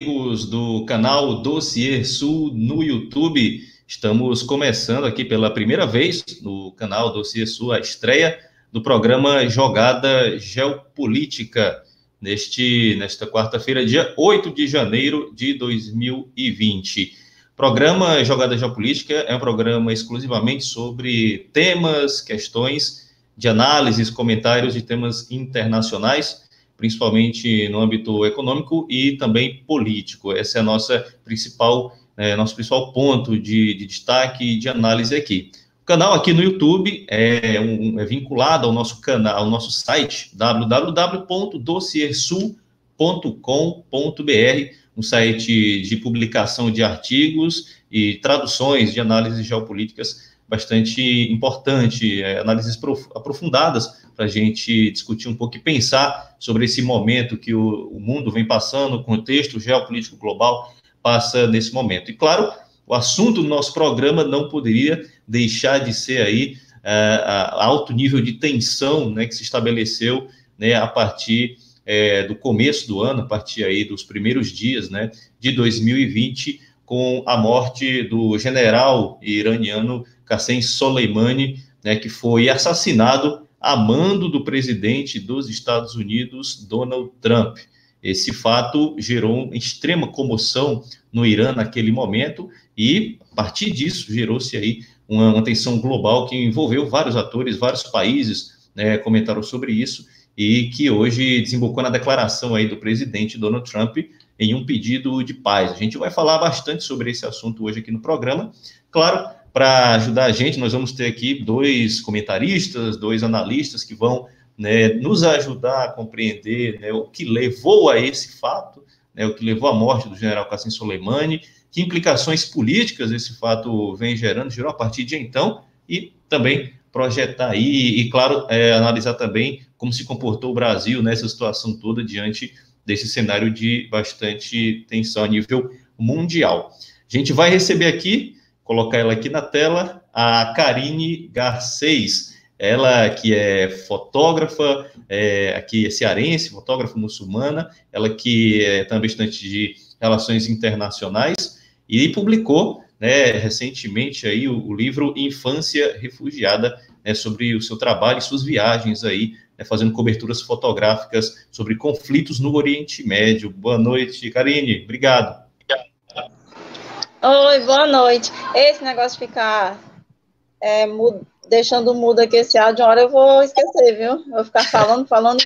amigos do canal Dossier Sul no YouTube. Estamos começando aqui pela primeira vez no canal Dossier Sul a estreia do programa Jogada Geopolítica neste nesta quarta-feira, dia 8 de janeiro de 2020. Programa Jogada Geopolítica é um programa exclusivamente sobre temas, questões de análises, comentários de temas internacionais principalmente no âmbito econômico e também político. Essa é a nossa principal, é, nosso principal ponto de, de destaque e de análise aqui. O canal aqui no YouTube é, um, é vinculado ao nosso canal, ao nosso site www.dossiersul.com.br, um site de publicação de artigos e traduções de análises geopolíticas bastante importante, é, análises aprofundadas para a gente discutir um pouco e pensar sobre esse momento que o, o mundo vem passando, o contexto geopolítico global passa nesse momento. E claro, o assunto do nosso programa não poderia deixar de ser aí a alto nível de tensão né, que se estabeleceu né, a partir é, do começo do ano, a partir aí dos primeiros dias né, de 2020, com a morte do general iraniano Qassem Soleimani, né, que foi assassinado a mando do presidente dos Estados Unidos, Donald Trump. Esse fato gerou extrema comoção no Irã naquele momento e, a partir disso, gerou-se aí uma, uma tensão global que envolveu vários atores, vários países né, comentaram sobre isso e que hoje desembocou na declaração aí do presidente Donald Trump em um pedido de paz. A gente vai falar bastante sobre esse assunto hoje aqui no programa. Claro, para ajudar a gente, nós vamos ter aqui dois comentaristas, dois analistas que vão né, nos ajudar a compreender né, o que levou a esse fato, né, o que levou à morte do general Qasem Soleimani, que implicações políticas esse fato vem gerando, gerou a partir de então, e também projetar aí, e claro, é, analisar também como se comportou o Brasil nessa situação toda diante desse cenário de bastante tensão a nível mundial. A gente vai receber aqui colocar ela aqui na tela, a Karine Garcês, ela que é fotógrafa, é, aqui é cearense, fotógrafa muçulmana, ela que é também estudante de relações internacionais e publicou né, recentemente aí o, o, livro Infância Refugiada, né, sobre o seu trabalho e suas viagens aí, né, fazendo coberturas fotográficas sobre conflitos no Oriente Médio. Boa noite, Karine, obrigado. Oi, boa noite. Esse negócio de ficar é, mudo, deixando mudo aqui esse áudio, uma hora eu vou esquecer, viu? Vou ficar falando, falando.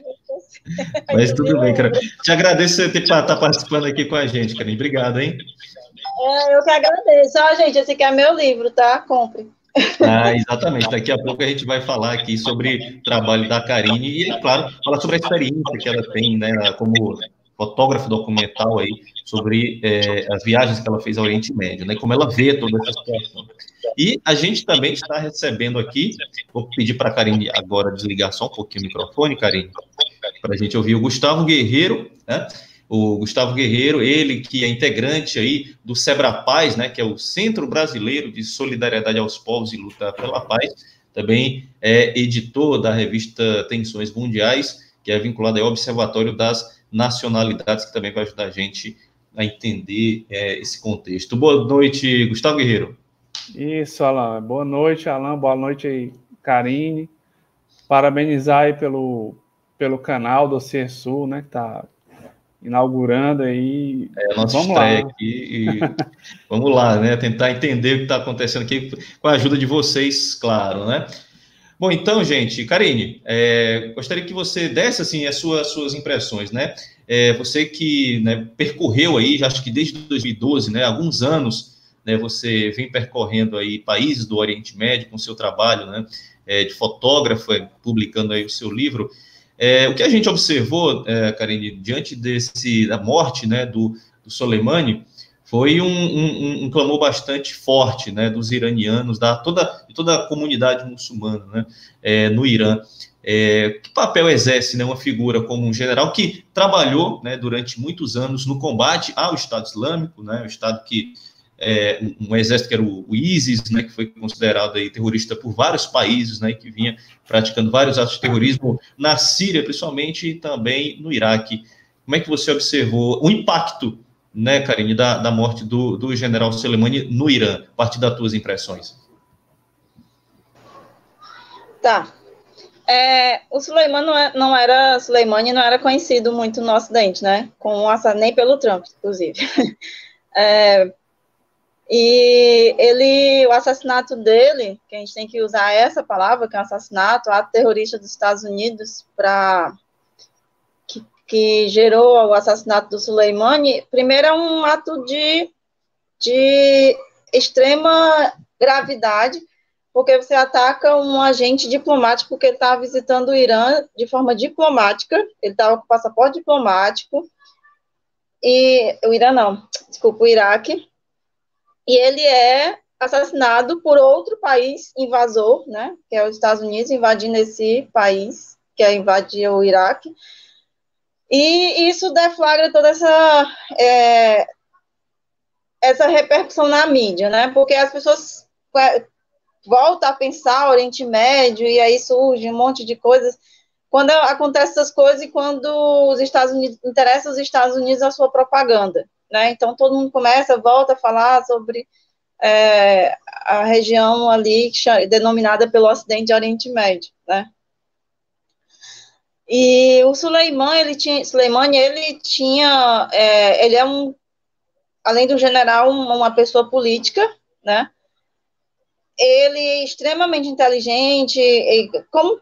Mas tudo bem, cara. Te agradeço por estar tá participando aqui com a gente, Karen. Obrigado, hein? É, eu que agradeço. Ó, gente, esse aqui é meu livro, tá? Compre. Ah, exatamente. Daqui a pouco a gente vai falar aqui sobre o trabalho da Karine e, claro, falar sobre a experiência que ela tem, né, como fotógrafo documental aí sobre é, as viagens que ela fez ao Oriente Médio, né? Como ela vê toda essa situação. E a gente também está recebendo aqui, vou pedir para a Karine agora desligar só um pouquinho o microfone, Karine, para a gente ouvir o Gustavo Guerreiro, né? O Gustavo Guerreiro, ele que é integrante aí do Sebra Paz, né? Que é o Centro Brasileiro de Solidariedade aos Povos e Luta pela Paz, também é editor da revista Tensões Mundiais, que é vinculado ao Observatório das nacionalidades, que também vai ajudar a gente a entender é, esse contexto. Boa noite, Gustavo Guerreiro. Isso, Alain. Boa noite, Alain. Boa noite aí, Karine. Parabenizar aí pelo, pelo canal do Sul, né, que está inaugurando aí. É, a nossa vamos estreia lá. aqui e vamos lá, né, tentar entender o que está acontecendo aqui com a ajuda de vocês, claro, né. Bom, então, gente, Karine, é, gostaria que você desse assim as suas, suas impressões, né? É, você que né, percorreu aí, acho que desde 2012, né, alguns anos, né, você vem percorrendo aí países do Oriente Médio com seu trabalho, né, é, de fotógrafa, publicando aí o seu livro. É, o que a gente observou, é, Karine, diante desse da morte, né, do, do Soleimani, foi um, um, um, clamor bastante forte né, dos iranianos, da toda, toda a comunidade muçulmana né, é, no Irã. É, que papel exerce né, uma figura como um general que trabalhou né, durante muitos anos no combate ao Estado Islâmico, né, o Estado que é, um exército que era o, o ISIS, né, que foi considerado aí terrorista por vários países, né, que vinha praticando vários atos de terrorismo na Síria, principalmente, e também no Iraque. Como é que você observou o impacto né, Karine, da, da morte do, do general Soleimani no Irã, a partir das tuas impressões. Tá. É, o Suleiman não, é, não era Soleimani não era conhecido muito no Ocidente, né? Nem pelo Trump, inclusive. É, e ele, o assassinato dele, que a gente tem que usar essa palavra, que é um assassinato, ato terrorista dos Estados Unidos, para que, gerou o assassinato do Soleimani, primeiro é um ato de, de extrema gravidade, porque você ataca um agente diplomático que está visitando o Irã de forma diplomática, ele estava com passaporte diplomático, e o Irã não, desculpa, o Iraque, e ele é assassinado por outro país invasor, né, que é os Estados Unidos, invadindo esse país, que é invadir o Iraque, e isso deflagra toda essa, é, essa repercussão na mídia, né, porque as pessoas é, voltam a pensar Oriente Médio, e aí surge um monte de coisas, quando acontecem essas coisas e quando os Estados Unidos, interessa os Estados Unidos a sua propaganda, né? Então todo mundo começa, volta a falar sobre é, a região ali denominada pelo Ocidente de Oriente Médio, né? E o Suleiman, ele tinha, Suleimani, ele tinha, é, ele é um, além do general, uma pessoa política, né? Ele é extremamente inteligente, como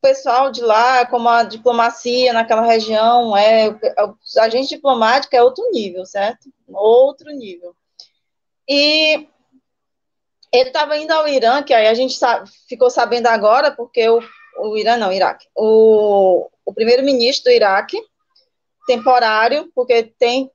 pessoal de lá, como a diplomacia naquela região, é, a agente diplomática é outro nível, certo? Outro nível. E ele estava indo ao Irã, que aí a gente ficou sabendo agora, porque o, o Irã, não, Iraque, o, o primeiro-ministro do Iraque, temporário, porque tem,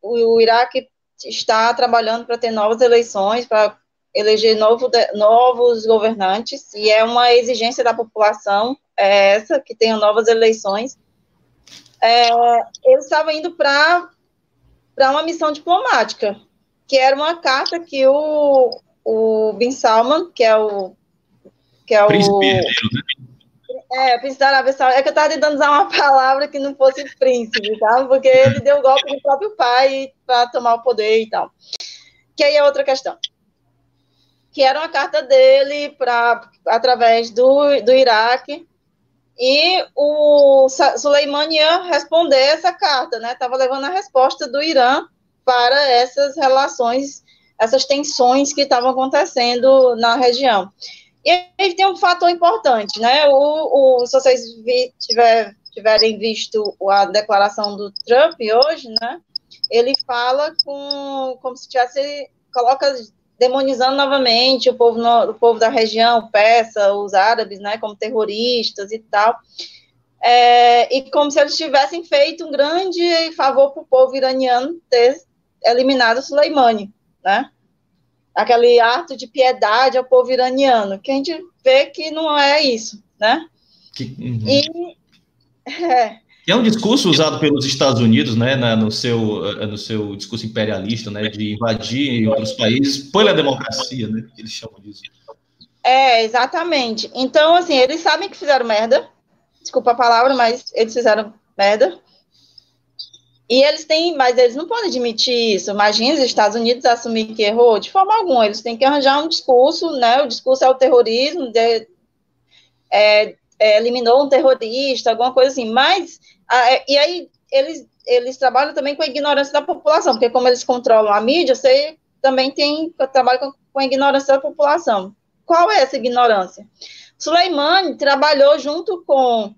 o, o Iraque está trabalhando para ter novas eleições, para eleger novo, novos governantes, e é uma exigência da população é essa, que tenham novas eleições. É, ele estava indo para uma missão diplomática, que era uma carta que o, o Bin Salman, que é o. Que é o? É, príncipe da Arábia Saudita. É que eu estava tentando usar uma palavra que não fosse príncipe, tá? Porque ele deu o golpe do próprio pai para tomar o poder e tal. Que aí é outra questão que era uma carta dele para através do, do Iraque e o Soleimani ia responder essa carta, né? Estava levando a resposta do Irã para essas relações, essas tensões que estavam acontecendo na região. E aí tem um fator importante, né? O, o se vocês vi, tiver, tiverem visto a declaração do Trump hoje, né? Ele fala com como se tivesse coloca demonizando novamente o povo, no, o povo da região, peça, os árabes, né, como terroristas e tal, é, e como se eles tivessem feito um grande favor para o povo iraniano ter eliminado Soleimani, né, aquele ato de piedade ao povo iraniano, que a gente vê que não é isso, né, que, uhum. e, é, é um discurso usado pelos Estados Unidos, né, na, no, seu, eh, no seu discurso imperialista, né, de invadir outros países pela democracia, né, que eles chamam disso. É, exatamente. Então, assim, eles sabem que fizeram merda, desculpa a palavra, mas eles fizeram merda. E eles têm, mas eles não podem admitir isso. Imagina os Estados Unidos assumir que errou, de forma alguma. Eles têm que arranjar um discurso, né? O discurso é o terrorismo, de, é, é, eliminou um terrorista, alguma coisa assim. Mas ah, é, e aí eles, eles trabalham também com a ignorância da população, porque como eles controlam a mídia, você também tem trabalho com, com a ignorância da população. Qual é essa ignorância? Soleimani trabalhou junto com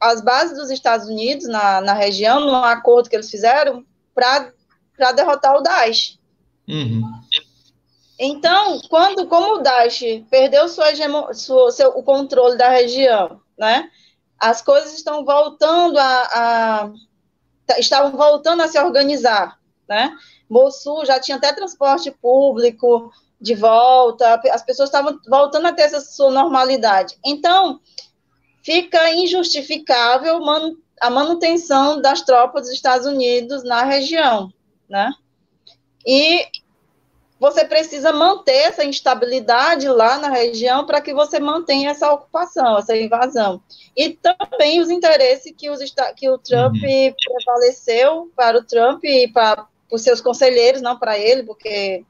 as bases dos Estados Unidos na, na região, num acordo que eles fizeram, para derrotar o Daesh. Uhum. Então, quando, como o Daesh perdeu sua, sua, seu, o controle da região, né, as coisas estão voltando a, a tá, estavam voltando a se organizar, né? Mossul já tinha até transporte público de volta, as pessoas estavam voltando a ter essa sua normalidade. Então, fica injustificável a manutenção das tropas dos Estados Unidos na região, né? E você precisa manter essa instabilidade lá na região para que você mantenha essa ocupação, essa invasão. E também os interesses que, os, que o Trump uhum. prevaleceu para o Trump e para por seus conselheiros, não para ele, porque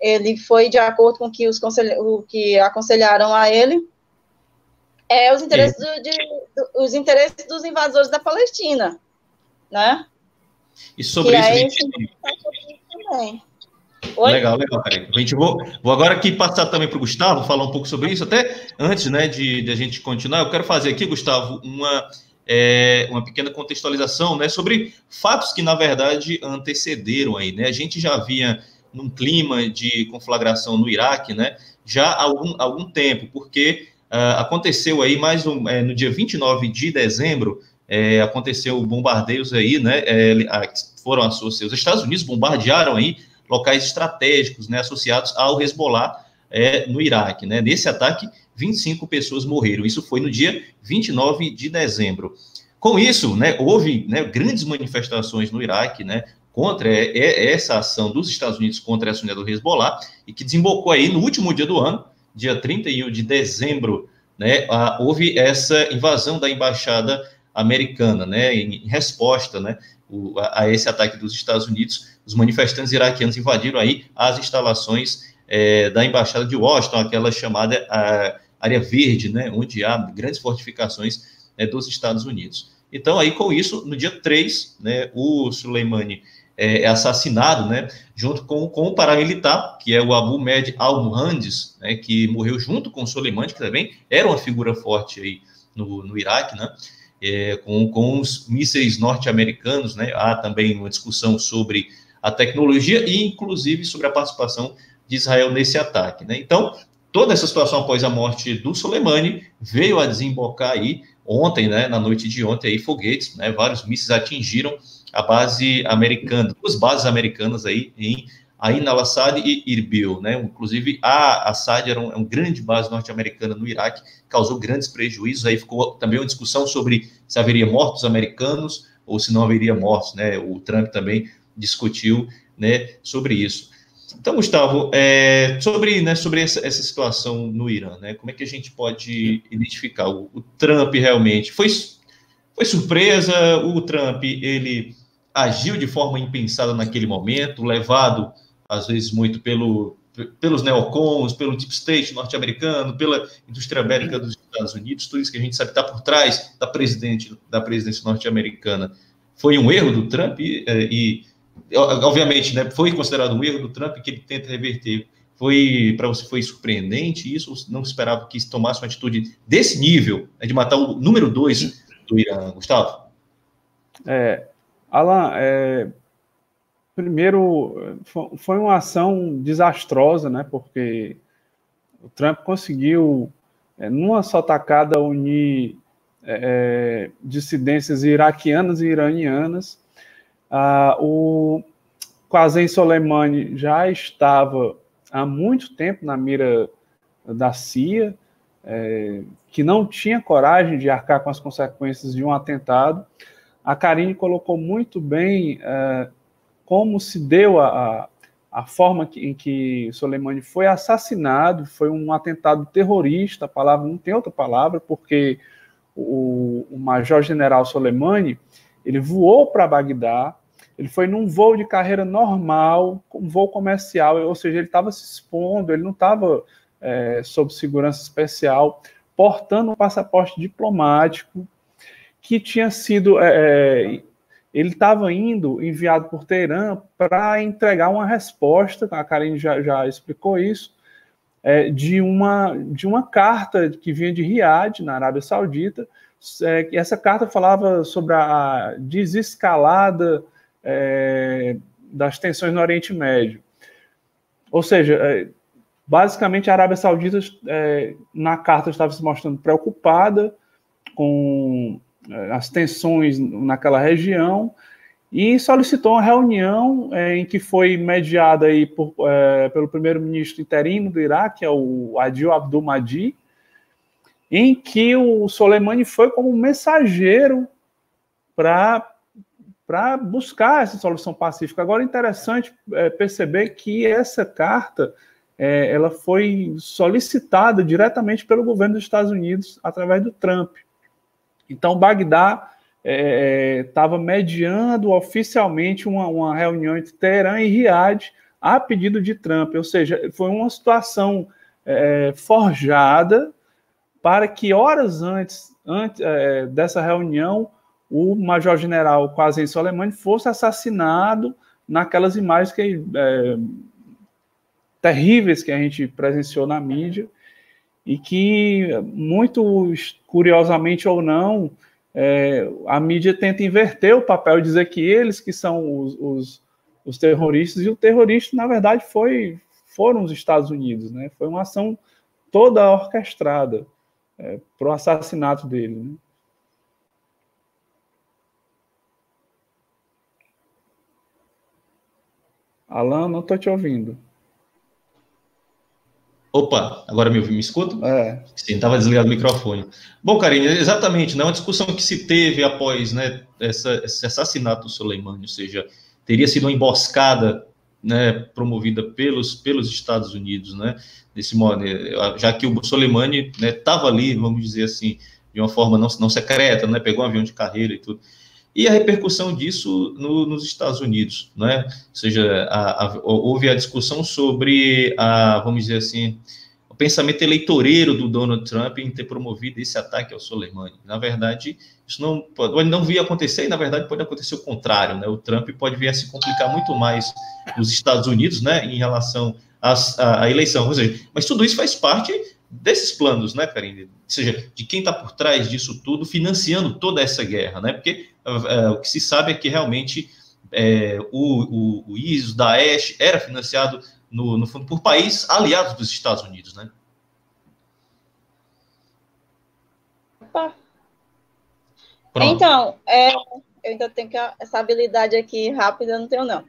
ele foi de acordo com que os o que aconselharam a ele, é os interesses, do, de, do, os interesses dos invasores da Palestina, né? E sobre isso, a gente... também. Oi? Legal, legal, Karine. A gente vou, vou agora aqui passar também para o Gustavo, falar um pouco sobre isso. Até antes né, de, de a gente continuar, eu quero fazer aqui, Gustavo, uma, é, uma pequena contextualização né, sobre fatos que, na verdade, antecederam aí. Né? A gente já havia num clima de conflagração no Iraque, né, já há algum, algum tempo, porque uh, aconteceu aí mais um, é, no dia 29 de dezembro, é, aconteceu bombardeios aí, né, é, foram associados, os Estados Unidos bombardearam aí locais estratégicos, né, associados ao Hezbollah é, no Iraque, né, nesse ataque 25 pessoas morreram, isso foi no dia 29 de dezembro. Com isso, né, houve né, grandes manifestações no Iraque, né, contra essa ação dos Estados Unidos contra a Sunni do Hezbollah, e que desembocou aí no último dia do ano, dia 31 de dezembro, né, houve essa invasão da embaixada americana, né, em, resposta, né, a, esse ataque dos Estados Unidos, os manifestantes iraquianos invadiram aí as instalações é, da embaixada de Washington, aquela chamada área verde, né, onde há grandes fortificações né, dos Estados Unidos. Então, aí com isso, no dia 3, né, o Soleimani é, é, assassinado, né, junto com, com o paramilitar, que é o Abu Med al-Muhandis, né, que morreu junto com o Soleimani, que também era uma figura forte aí no, no Iraque, né, é, com, com os mísseis norte-americanos, né, há também uma discussão sobre a tecnologia e, inclusive, sobre a participação de Israel nesse ataque, né. Então, toda essa situação após a morte do Soleimani veio a desembocar aí ontem, né, na noite de ontem, aí foguetes, né, vários mísseis atingiram a base americana, duas bases americanas aí em Ain al-Assad e Irbil, né? Inclusive, a Assad era um, é uma grande base norte-americana no Iraque, causou grandes prejuízos. Aí ficou também uma discussão sobre se haveria mortos americanos ou se não haveria mortos, né? O Trump também discutiu, né, sobre isso. Então, Gustavo, é, sobre, né, sobre essa, essa, situação no Irã, né? Como é que a gente pode identificar o, o Trump realmente foi foi surpresa? O Trump ele agiu de forma impensada naquele momento, levado às vezes muito pelo, pelos neocons, pelo deep state norte-americano, pela indústria bélica dos Estados Unidos, tudo isso que a gente sabe está por trás da presidente da presidência norte-americana. Foi um erro do Trump e, e obviamente, né, foi considerado um erro do Trump que ele tenta reverter. Foi para você foi surpreendente isso? Não esperava que tomasse uma atitude desse nível, né, de matar o número dois do Irã, Gustavo? É, Alan, é, primeiro, foi uma ação desastrosa, né? Porque o Trump conseguiu, é, numa só tacada, unir é, é dissidências iraquianas e iranianas. Ah, o Qasem Soleimani já estava há muito tempo na mira da CIA, é, que não tinha coragem de arcar com as consequências de um atentado. A Karine colocou muito bem é, como se deu a, a forma que, em que Soleimani foi assassinado, foi um atentado terrorista, a palavra não tem outra palavra, porque o, o major-general Soleimani, ele voou para Bagdá, ele foi num voo de carreira normal, um voo comercial, ou seja, ele estava se expondo, ele não estava é, sob segurança especial, portando um passaporte diplomático que tinha sido. É, é ele estava indo, enviado por Teherã, para entregar uma resposta, a Karine já, já explicou isso, é, de, uma, de uma carta que vinha de Riad, na Arábia Saudita. É, essa carta falava sobre a desescalada é, das tensões no Oriente Médio. Ou seja, é, Basicamente, a Arábia Saudita, é, na carta, estava se mostrando preocupada com as tensões naquela região e solicitou uma reunião é, em que foi mediada aí por, é, pelo primeiro-ministro interino do Iraque, é o Adil Abdul Mahdi, em que o Soleimani foi como mensageiro para buscar essa solução pacífica. Agora, interessante é, perceber que essa carta ela foi solicitada diretamente pelo governo dos Estados Unidos através do Trump. Então, Bagdá estava é, é mediando oficialmente uma, uma, reunião entre Teherã e Riad a pedido de Trump, ou seja, foi uma situação é, forjada para que horas antes, antes é, dessa reunião o major-general Qasem Soleimani fosse assassinado naquelas imagens que, é, terríveis que a gente presenciou na mídia e que, muito curiosamente ou não, é, a mídia tenta inverter o papel e dizer que eles que são os, os, os terroristas, e o terrorista, na verdade, foi, foram os Estados Unidos, né? Foi uma ação toda orquestrada é, para o assassinato dele. Né? Alan, não estou te ouvindo. Opa, agora me, me escuta? É. Sim, estava desligado o microfone. Bom, Karine, exatamente, né, uma discussão que se teve após né, essa, esse assassinato do Soleimani, ou seja, teria sido uma emboscada né, promovida pelos, pelos Estados Unidos, né, desse modo, já que o Soleimani estava né, ali, vamos dizer assim, de uma forma não, não secreta, né, pegou um avião de carreira e tudo e a repercussão disso no, nos Estados Unidos, né? Ou seja, a, a, houve a discussão sobre a, vamos dizer assim, o pensamento eleitoreiro do Donald Trump em ter promovido esse ataque ao Soleimani. Na verdade, isso não pode não vir acontecer e na verdade pode acontecer o contrário, né? O Trump pode vir a se complicar muito mais nos Estados Unidos, né? Em relação à, à eleição, ou seja, mas tudo isso faz parte desses planos, né, Karine? Ou seja, de quem está por trás disso tudo, financiando toda essa guerra, né? Porque é, o que se sabe é que realmente é, o, o, o ISIS, o Daesh, era financiado, no, no fundo, por países aliados dos Estados Unidos, né? Opa. Então, é, eu ainda tenho que essa habilidade aqui rápida, não tenho não.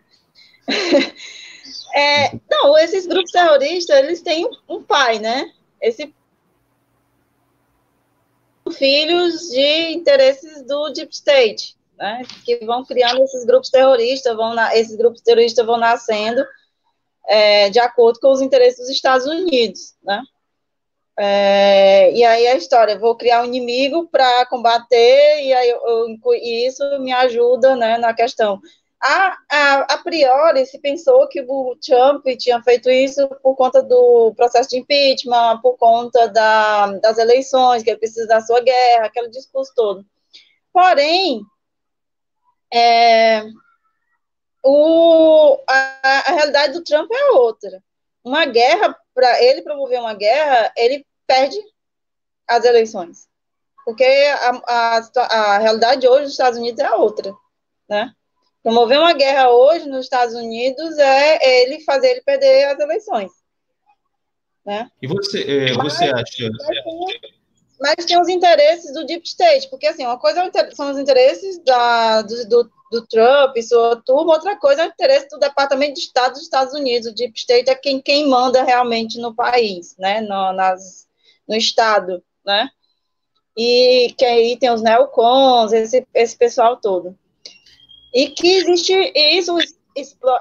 é, não, esses grupos terroristas, eles têm um pai, né? Esse filhos de interesses do Deep State, né, que vão criando esses grupos terroristas, vão na, esses grupos terroristas vão nascendo é, de acordo com os interesses dos Estados Unidos, né? É, e aí a história, vou criar um inimigo para combater, e aí eu, eu, e isso me ajuda né, na questão a, a, a, priori se pensou que o Trump tinha feito isso por conta do processo de impeachment, por conta da, das eleições, que ele precisa da sua guerra, aquele discurso todo. Porém, é, o, a, a realidade do Trump é outra. Uma guerra, para ele promover uma guerra, ele perde as eleições. Porque a, a, a realidade hoje dos Estados Unidos é outra, né? Promover uma guerra hoje nos Estados Unidos é ele fazer ele perder as eleições. Né? E você, é, você mas, acha. Mas tem, os interesses do Deep State, porque assim, uma coisa é são os interesses da, do, do, do Trump e sua turma, outra coisa é o interesse do Departamento de Estado dos Estados Unidos. O Deep State é quem, quem manda realmente no país, né? No, nas, no Estado, né? E que aí tem os neocons, esse, esse pessoal todo. E que existe, isso,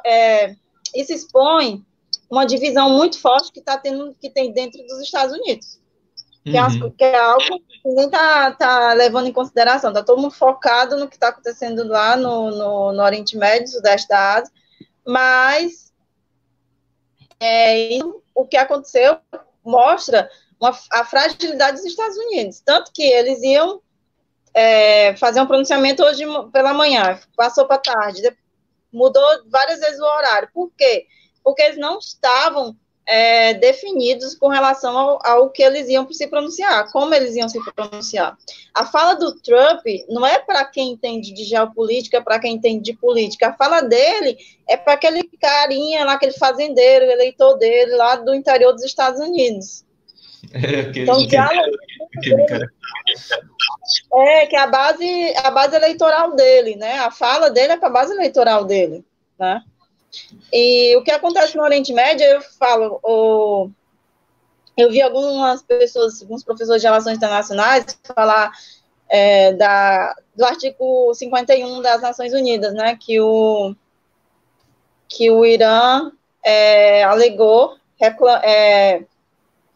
é, isso expõe uma divisão muito forte que, tá tendo, que tem dentro dos Estados Unidos. Que, é, uhum. que é algo que ninguém está tá levando em consideração. Está todo mundo focado no que está acontecendo lá no, no, no, Oriente Médio, Sudeste da Ásia, mas é, o que aconteceu mostra uma, a fragilidade dos Estados Unidos. Tanto que eles iam é, fazer um pronunciamento hoje pela manhã, passou para tarde, mudou várias vezes o horário. Por quê? Porque eles não estavam é, definidos com relação ao, ao, que eles iam se pronunciar, como eles iam se pronunciar. A fala do Trump não é para quem entende de geopolítica, é para quem entende de política. A fala dele é para aquele carinha lá, aquele fazendeiro, eleitor dele lá do interior dos Estados Unidos. É, aquele, então, diálogo. É, que a base, a base eleitoral dele, né? A fala dele é para a base eleitoral dele, né? E o que acontece no Oriente Médio, eu falo, o, eu vi algumas pessoas, alguns professores de relações internacionais falar é, da, do artigo 51 das Nações Unidas, né? Que o, que o Irã é, alegou, é,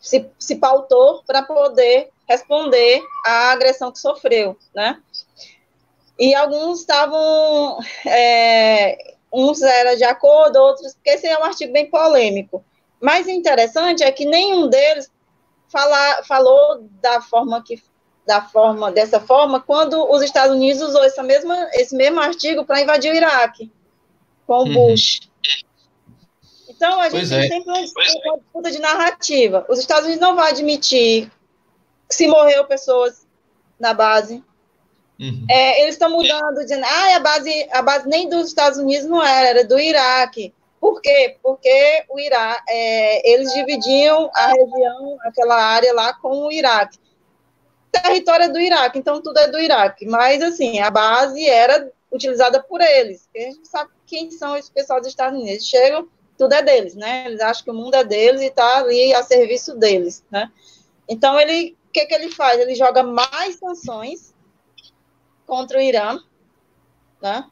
se, se pautou para poder responder à agressão que sofreu, né? E alguns estavam. É, uns eram de acordo, outros. Porque esse é um artigo bem polêmico. Mas interessante é que nenhum deles fala, falou da forma que da forma dessa forma quando os Estados Unidos usou essa mesma, esse mesmo artigo para invadir o Iraque com o uhum. Bush. Então a gente é. tem sempre uma disputa, uma disputa de narrativa. Os Estados Unidos não vão admitir se morreu pessoas na base. Uhum. É, eles estão mudando, dizendo, ah, a base, a base nem dos Estados Unidos não era, era do Iraque. Por quê? Porque o Iraque, é, eles dividiam a região, aquela área lá com o Iraque. Território é do Iraque, então tudo é do Iraque. Mas, assim, a base era utilizada por eles. A gente sabe quem são esse pessoal dos Estados Unidos. Eles chegam, tudo é deles, né? Eles acham que o mundo é deles e está ali a serviço deles, né? Então, ele que, que ele faz? Ele joga mais sanções contra o Irã, né?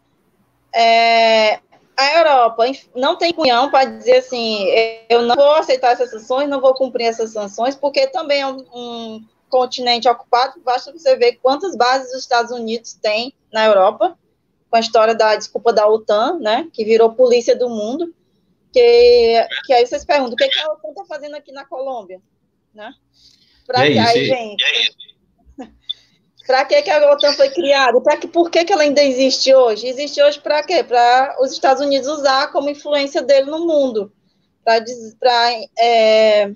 É, a Europa não tem cunhão para dizer assim, eu não vou aceitar essas sanções, não vou cumprir essas sanções, porque também é um, um continente ocupado, basta você ver quantas bases os Estados Unidos têm na Europa, com a história da desculpa da OTAN, né, que virou polícia do mundo, que, que aí vocês perguntam, o que, que a OTAN está fazendo aqui na Colômbia, né? Para é aí, gente. É para que, que a OTAN foi criada? Para que, por que, que ela ainda existe hoje? Existe hoje para quê? Para os Estados Unidos usar como influência dele no mundo, para é,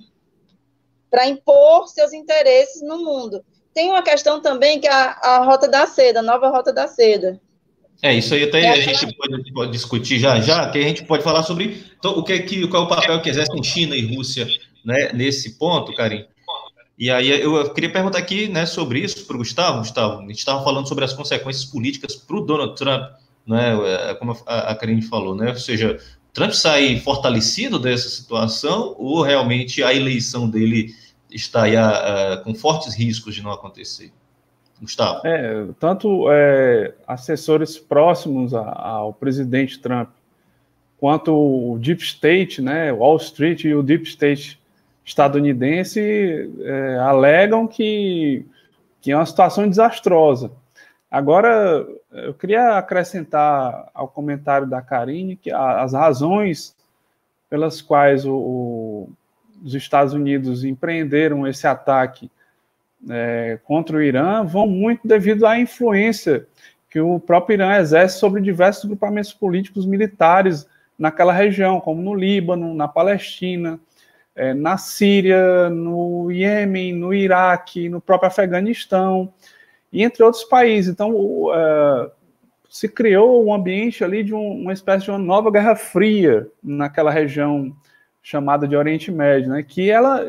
impor seus interesses no mundo. Tem uma questão também que é a, a Rota da Seda, a nova Rota da Seda. É, isso aí até é a gente pode, pode, discutir já já, que a gente pode falar sobre então, o que, que, qual é o papel que exercem China e Rússia né, nesse ponto, Karim. E aí eu queria perguntar aqui né, sobre isso para o Gustavo. Gustavo, a gente estava falando sobre as consequências políticas para o Donald Trump, né, é, como a Karine falou, né? Ou seja, Trump sai fortalecido dessa situação ou realmente a eleição dele está aí a, a, com fortes riscos de não acontecer? Gustavo. É, tanto é, assessores próximos a, ao presidente Trump quanto o Deep State, né, Wall Street e o Deep State estadunidense é, alegam que, que é uma situação desastrosa. Agora, eu queria acrescentar ao comentário da Karine que as razões pelas quais o, o, os Estados Unidos empreenderam esse ataque é, contra o Irã vão muito devido à influência que o próprio Irã exerce sobre diversos grupamentos políticos militares naquela região, como no Líbano, na Palestina, é, na Síria, no Iêmen, no Iraque, no próprio Afeganistão, e entre outros países. Então, uh, se criou um ambiente ali de um, uma espécie de uma nova Guerra Fria naquela região chamada de Oriente Médio, né, que ela,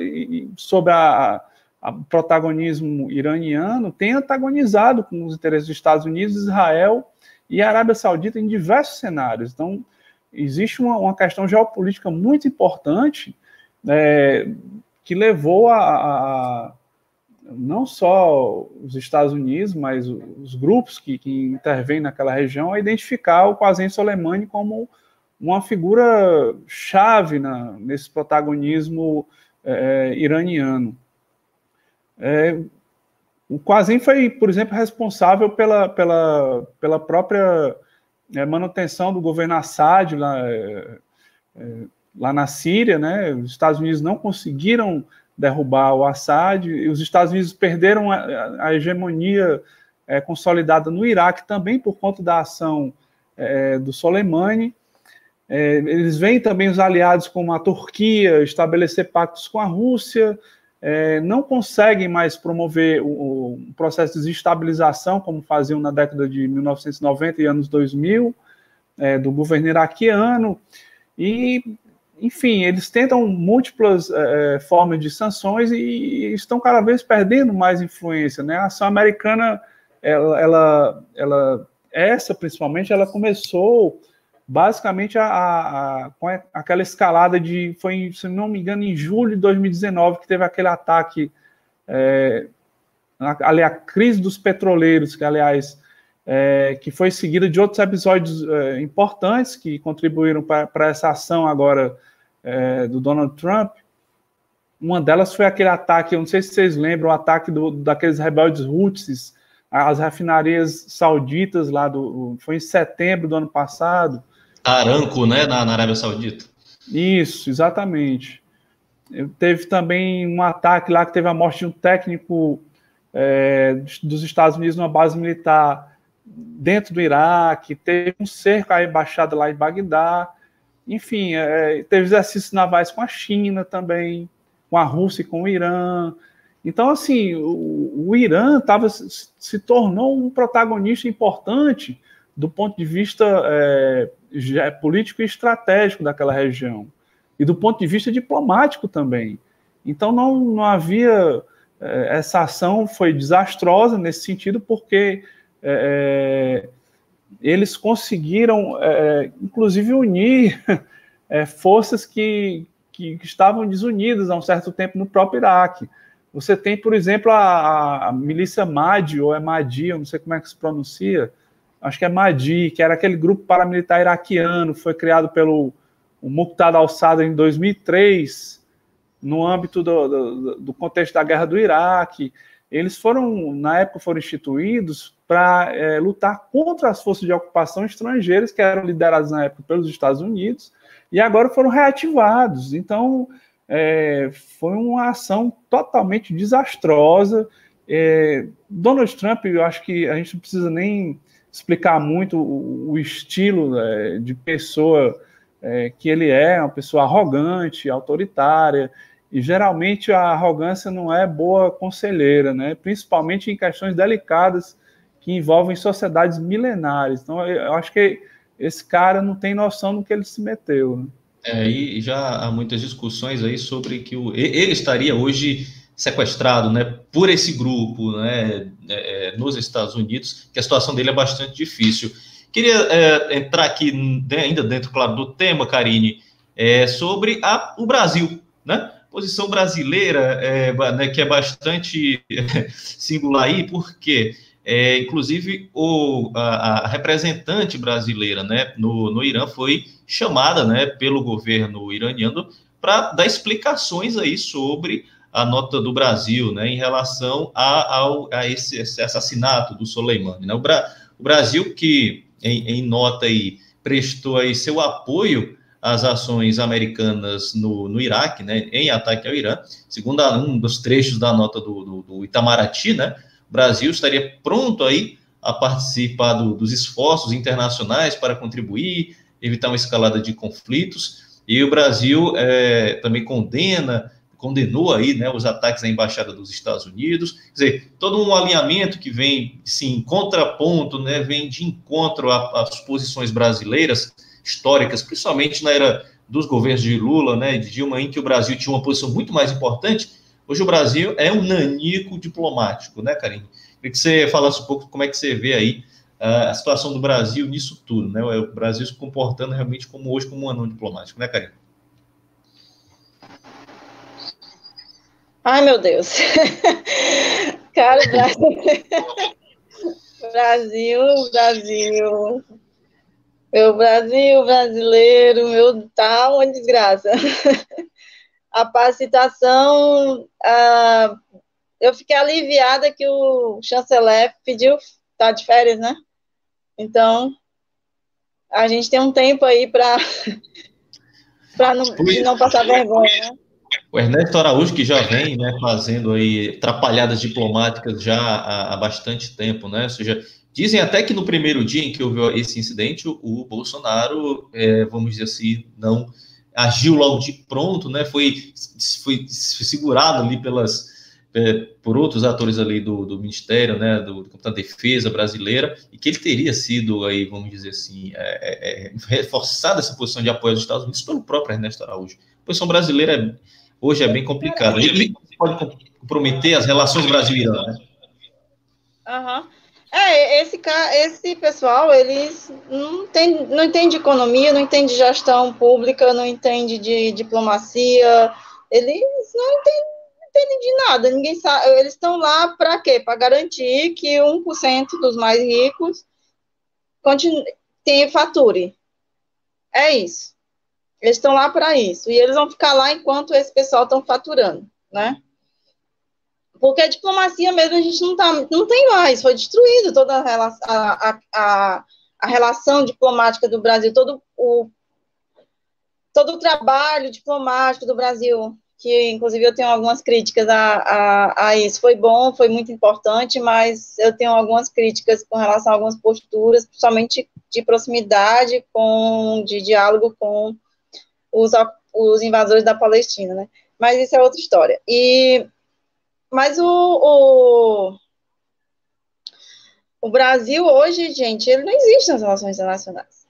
sob a, a protagonismo iraniano, tem antagonizado com os interesses dos Estados Unidos, Israel e Arábia Saudita em diversos cenários. Então, existe uma, uma questão geopolítica muito importante é, que levou a, a, não só os Estados Unidos, mas os grupos que, que intervêm naquela região a identificar o Qasem Soleimani como uma figura chave na, nesse protagonismo é, iraniano. É, o Qasem foi, por exemplo, responsável pela, pela, pela própria é, manutenção do governo Assad lá, é, é lá na Síria, né? Os Estados Unidos não conseguiram derrubar o Assad, e os Estados Unidos perderam a, a hegemonia é, consolidada no Iraque também por conta da ação é, do Soleimani. É, eles veem também os aliados como a Turquia estabelecer pactos com a Rússia, é, não conseguem mais promover o, o, processo de desestabilização como faziam na década de 1990 e anos 2000 é, do governo iraquiano e enfim, eles tentam múltiplas é, formas de sanções e estão cada vez perdendo mais influência. Né? A ação americana, ela, ela, ela essa principalmente, ela começou basicamente a, a, a, com aquela escalada de, foi, se não me engano, em julho de 2019, que teve aquele ataque, é, ali a crise dos petroleiros, que aliás é, que foi seguida de outros episódios é, importantes que contribuíram para essa ação agora é, do Donald Trump. Uma delas foi aquele ataque, eu não sei se vocês lembram, o ataque do, daqueles rebeldes Houthis as refinarias sauditas lá do. Foi em setembro do ano passado. Aranco, né, na, na Arábia Saudita. Isso, exatamente. Teve também um ataque lá que teve a morte de um técnico é, dos Estados Unidos numa base militar dentro do Iraque, teve um cerco à embaixada lá em Bagdá, enfim, é, teve exercícios navais com a China também, com a Rússia e com o Irã. Então, assim, o, o Irã tava, se tornou um protagonista importante do ponto de vista é, político e estratégico daquela região, e do ponto de vista diplomático também. Então, não, não havia. É, essa ação foi desastrosa nesse sentido, porque é, eles conseguiram, é, inclusive, unir forças que, que, que, estavam desunidas há um certo tempo no próprio Iraque. Você tem, por exemplo, a, a milícia Mahdi, ou é Mahdi, eu não sei como é que se pronuncia, acho que é Mahdi, que era aquele grupo paramilitar iraquiano, foi criado pelo o Muqtada al-Sadr em 2003, no âmbito do, do, do contexto da guerra do Iraque. Eles foram, na época, foram instituídos para é, lutar contra as forças de ocupação estrangeiras que eram lideradas na época pelos Estados Unidos e agora foram reativados. Então, é, foi uma ação totalmente desastrosa. É, Donald Trump, eu acho que a gente não precisa nem explicar muito o, o estilo é, de pessoa é, que ele é, uma pessoa arrogante, autoritária, e geralmente a arrogância não é boa conselheira, né? principalmente em questões delicadas que envolvem sociedades milenares. Então, eu acho que esse cara não tem noção do que ele se meteu. Né? É, e já há muitas discussões aí sobre que o, ele estaria hoje sequestrado, né, por esse grupo, né, é, é, nos Estados Unidos, que a situação dele é bastante difícil. Queria é, entrar aqui ainda dentro, claro, do tema, Karine, é, sobre a, o Brasil, né? Posição brasileira, é, né, que é bastante singular aí, porque é, inclusive, o, a, a, representante brasileira né, no, no Irã foi chamada né, pelo governo iraniano para dar explicações aí sobre a nota do Brasil né, em relação a, ao, a esse, esse, assassinato do Soleimani. Né? O, Bra, o Brasil, que em, em, nota aí, prestou aí seu apoio às ações americanas no, no Iraque, né, em ataque ao Irã, segundo um dos trechos da nota do, do, do Itamaraty, né, o Brasil estaria pronto aí a participar do, dos esforços internacionais para contribuir, evitar uma escalada de conflitos. E o Brasil é, também condena, condenou aí, né, os ataques à embaixada dos Estados Unidos. Quer dizer, todo um alinhamento que vem, sim, contraponto, né, vem de encontro às posições brasileiras históricas, principalmente na era dos governos de Lula, né, de Dilma, em que o Brasil tinha uma posição muito mais importante Hoje o Brasil é um nanico diplomático, né, Karine? Queria que você falasse um pouco como é que você vê aí uh, a situação do Brasil nisso tudo, né? O Brasil se comportando realmente como hoje como um anão diplomático, né, Karine? Ai, meu Deus. Cara, Brasil, Brasil, Brasil. Meu Brasil brasileiro, meu tá uma desgraça a capacitação, ah, eu fiquei aliviada que o chanceler pediu tá de férias, né? Então, a gente tem um tempo aí para para não, não passar vergonha, né? O Ernesto Araújo, que já vem né, fazendo aí atrapalhadas diplomáticas já há, há, bastante tempo, né? Ou seja, dizem até que no primeiro dia em que houve esse incidente, o, Bolsonaro, é, vamos dizer assim, não agiu logo de pronto, né? Foi, foi segurado ali pelas é, por outros atores ali do, do Ministério, né, do, do da Defesa brasileira, e que ele teria sido aí, vamos dizer assim, é, é, é reforçada essa posição de apoio aos Estados Unidos pelo próprio Ernesto Araújo. A posição brasileira é, hoje é bem complicada. Ele pode comprometer as relações Brasil-Irã, né? Uhum. É, esse, esse pessoal, eles não, tem, não entende economia, não entende gestão pública, não entende de diplomacia, eles não entendem, não entendem de nada, ninguém sabe, eles estão lá para quê? Para garantir que 1% dos mais ricos continue, tenha fature. É isso. Eles estão lá para isso. E eles vão ficar lá enquanto esse pessoal estão faturando, né? porque a diplomacia mesmo a gente não, tá, não tem mais, foi destruído toda a, a, a, a relação diplomática do Brasil, todo o, todo o trabalho diplomático do Brasil, que inclusive eu tenho algumas críticas a, a, a isso. Foi bom, foi muito importante, mas eu tenho algumas críticas com relação a algumas posturas, principalmente de proximidade, com, de diálogo com os, os invasores da Palestina, né? Mas isso é outra história. E mas o, o, o Brasil hoje, gente, ele não existe nas relações internacionais.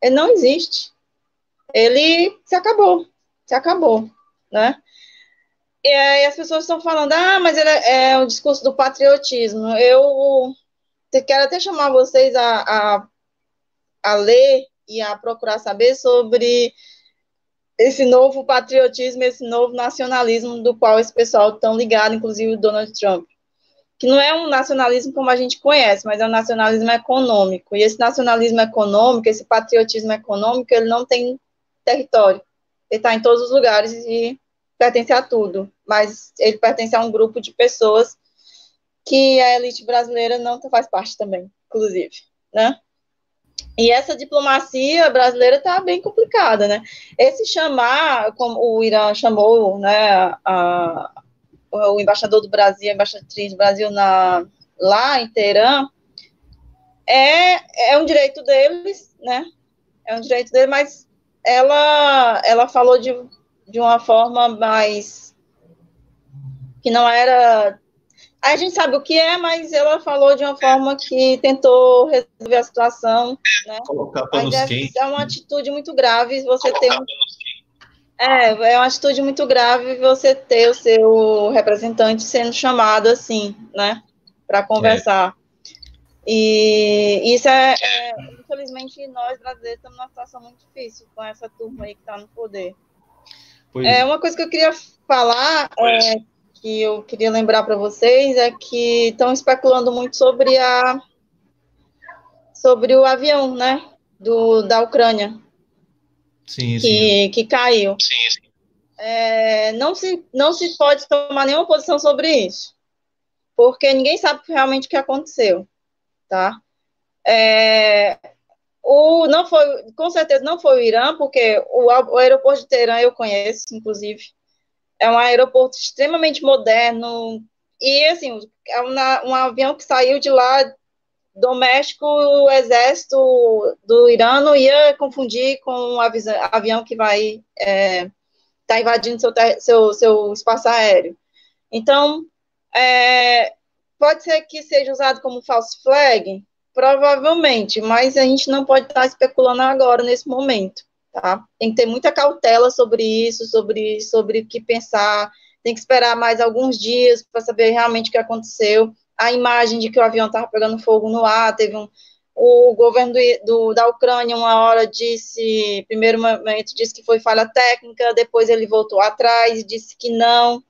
Ele não existe. Ele se acabou. Se acabou, né? E aí as pessoas estão falando, ah, mas ele é, é o discurso do patriotismo. Eu quero até chamar vocês a, a, a ler e a procurar saber sobre esse novo patriotismo, esse novo nacionalismo do qual esse pessoal tão ligado, inclusive o Donald Trump, que não é um nacionalismo como a gente conhece, mas é um nacionalismo econômico. E esse nacionalismo econômico, esse patriotismo econômico, ele não tem território. Ele está em todos os lugares e pertence a tudo, mas ele pertence a um grupo de pessoas que a elite brasileira não faz parte também, inclusive, né? E essa diplomacia brasileira está bem complicada, né? Esse chamar, como o Irã chamou, né, a, o embaixador do Brasil, a embaixatriz do Brasil na, lá em Teherã, é, é um direito deles, né? É um direito deles, mas ela, ela falou de, de uma forma mais que não era a gente sabe o que é, mas ela falou de uma forma que tentou resolver a situação, né? Colocar panos mas quentes. É uma atitude muito grave você ter um... É, é uma atitude muito grave você ter o seu representante sendo chamado assim, né? Para conversar. É. E isso é, é, infelizmente, nós brasileiros estamos numa situação muito difícil com essa turma aí que está no poder. Pois. É uma coisa que eu queria falar é que eu queria lembrar para vocês é que estão especulando muito sobre a sobre o avião, né, do da Ucrânia. Sim, que, sim. que caiu. Sim, sim. É, não se não se pode tomar nenhuma posição sobre isso, porque ninguém sabe realmente o que aconteceu, tá? É, o, não foi, com certeza não foi o Irã, porque o, o aeroporto de Teherã eu conheço, inclusive, é um aeroporto extremamente moderno. E, assim, é uma, um avião que saiu de lá doméstico, o exército do Irã não ia confundir com um avião que vai estar é, tá invadindo seu, seu, seu espaço aéreo. Então, é, pode ser que seja usado como false flag? Provavelmente, mas a gente não pode estar especulando agora, nesse momento tá? Tem que ter muita cautela sobre isso, sobre, sobre o que pensar, tem que esperar mais alguns dias para saber realmente o que aconteceu. A imagem de que o avião estava pegando fogo no ar, teve um, o governo do, do, da Ucrânia, uma hora disse, primeiro momento disse que foi falha técnica, depois ele voltou atrás e disse que não.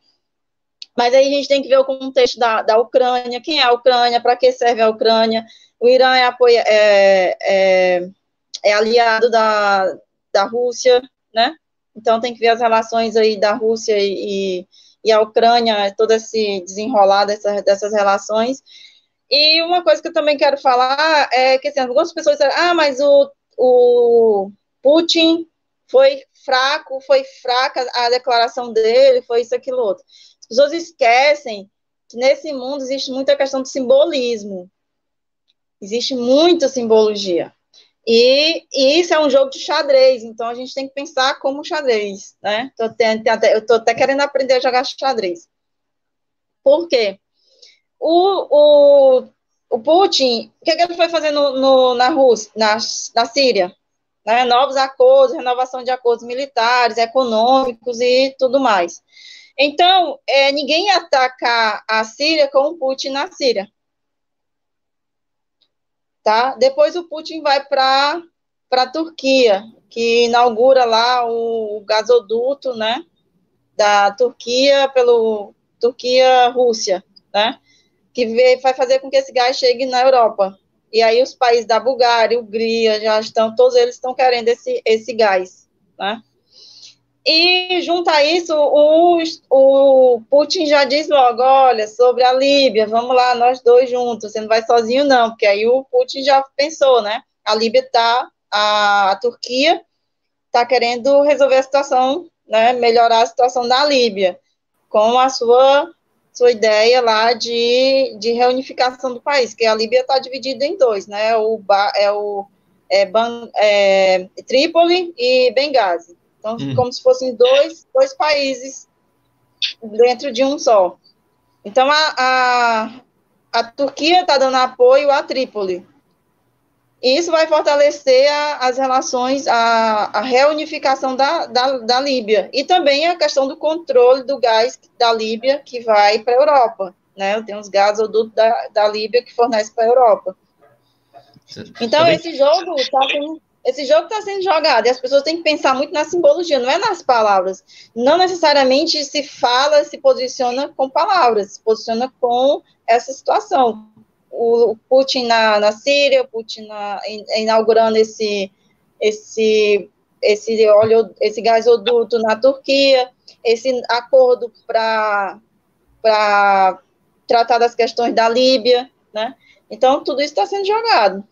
Mas aí a gente tem que ver o contexto da, da Ucrânia, quem é a Ucrânia, para que serve a Ucrânia. O Irã é, apoia, é, é, é aliado da, da Rússia, né? Então tem que ver as relações aí da Rússia e, e a Ucrânia, todo esse desenrolar dessas, dessas relações. E uma coisa que eu também quero falar é que assim, algumas pessoas dizem, ah, mas o, o Putin foi fraco, foi fraca a declaração dele, foi isso, aquilo, outro. As pessoas esquecem que nesse mundo existe muita questão de simbolismo. Existe muita simbologia. E, e, isso é um jogo de xadrez, então a gente tem que pensar como xadrez, né? Tô eu estou até querendo aprender a jogar xadrez. Por quê? O, o, o Putin, o que, que ele foi fazer no, no, na Rússia, na, na Síria? Né? Novos acordos, renovação de acordos militares, econômicos e tudo mais. Então, é, ninguém ataca a Síria com o Putin na Síria tá? Depois o Putin vai para a Turquia, que inaugura lá o gasoduto, né, da Turquia pelo Turquia-Rússia, né, que vai fazer com que esse gás chegue na Europa. E aí os países da Bulgária, Hungria, já estão, todos eles estão querendo esse, esse gás, né. E, junto a isso, o, o Putin já diz logo, olha, sobre a Líbia, vamos lá, nós dois juntos, você não vai sozinho não, porque aí o Putin já pensou, né? A Líbia está, a, a Turquia está querendo resolver a situação, né, melhorar a situação da Líbia, com a sua, sua ideia lá de, de reunificação do país, que a Líbia está dividida em dois, né, o, é o é, é, Trípoli e Benghazi. Então, hum. como se fossem dois, dois países dentro de um só. Então, a, a, a Turquia está dando apoio a Trípoli. E isso vai fortalecer a, as relações, a, a reunificação da, da, da, Líbia. E também a questão do controle do gás da Líbia que vai para a Europa. Né? Tem os gasodutos da, da Líbia que fornece para a Europa. Então, esse jogo está sendo esse jogo está sendo jogado e as pessoas têm que pensar muito na simbologia, não é nas palavras. Não necessariamente se fala, se posiciona com palavras, se posiciona com essa situação. O, Putin na, na Síria, o Putin na, inaugurando esse, esse, esse, óleo, esse gasoduto na Turquia, esse acordo para tratar das questões da Líbia, né? Então, tudo isso está sendo jogado.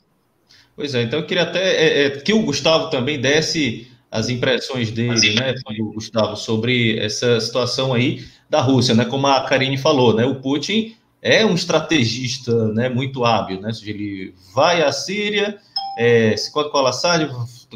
Pois é, então eu queria até é, é, que o Gustavo também desse as impressões dele, né, Gustavo, sobre essa situação aí da Rússia, né, como a Karine falou, né, o Putin é um estrategista, né, muito hábil, né, ele vai à Síria, é, se encontra com o Assad,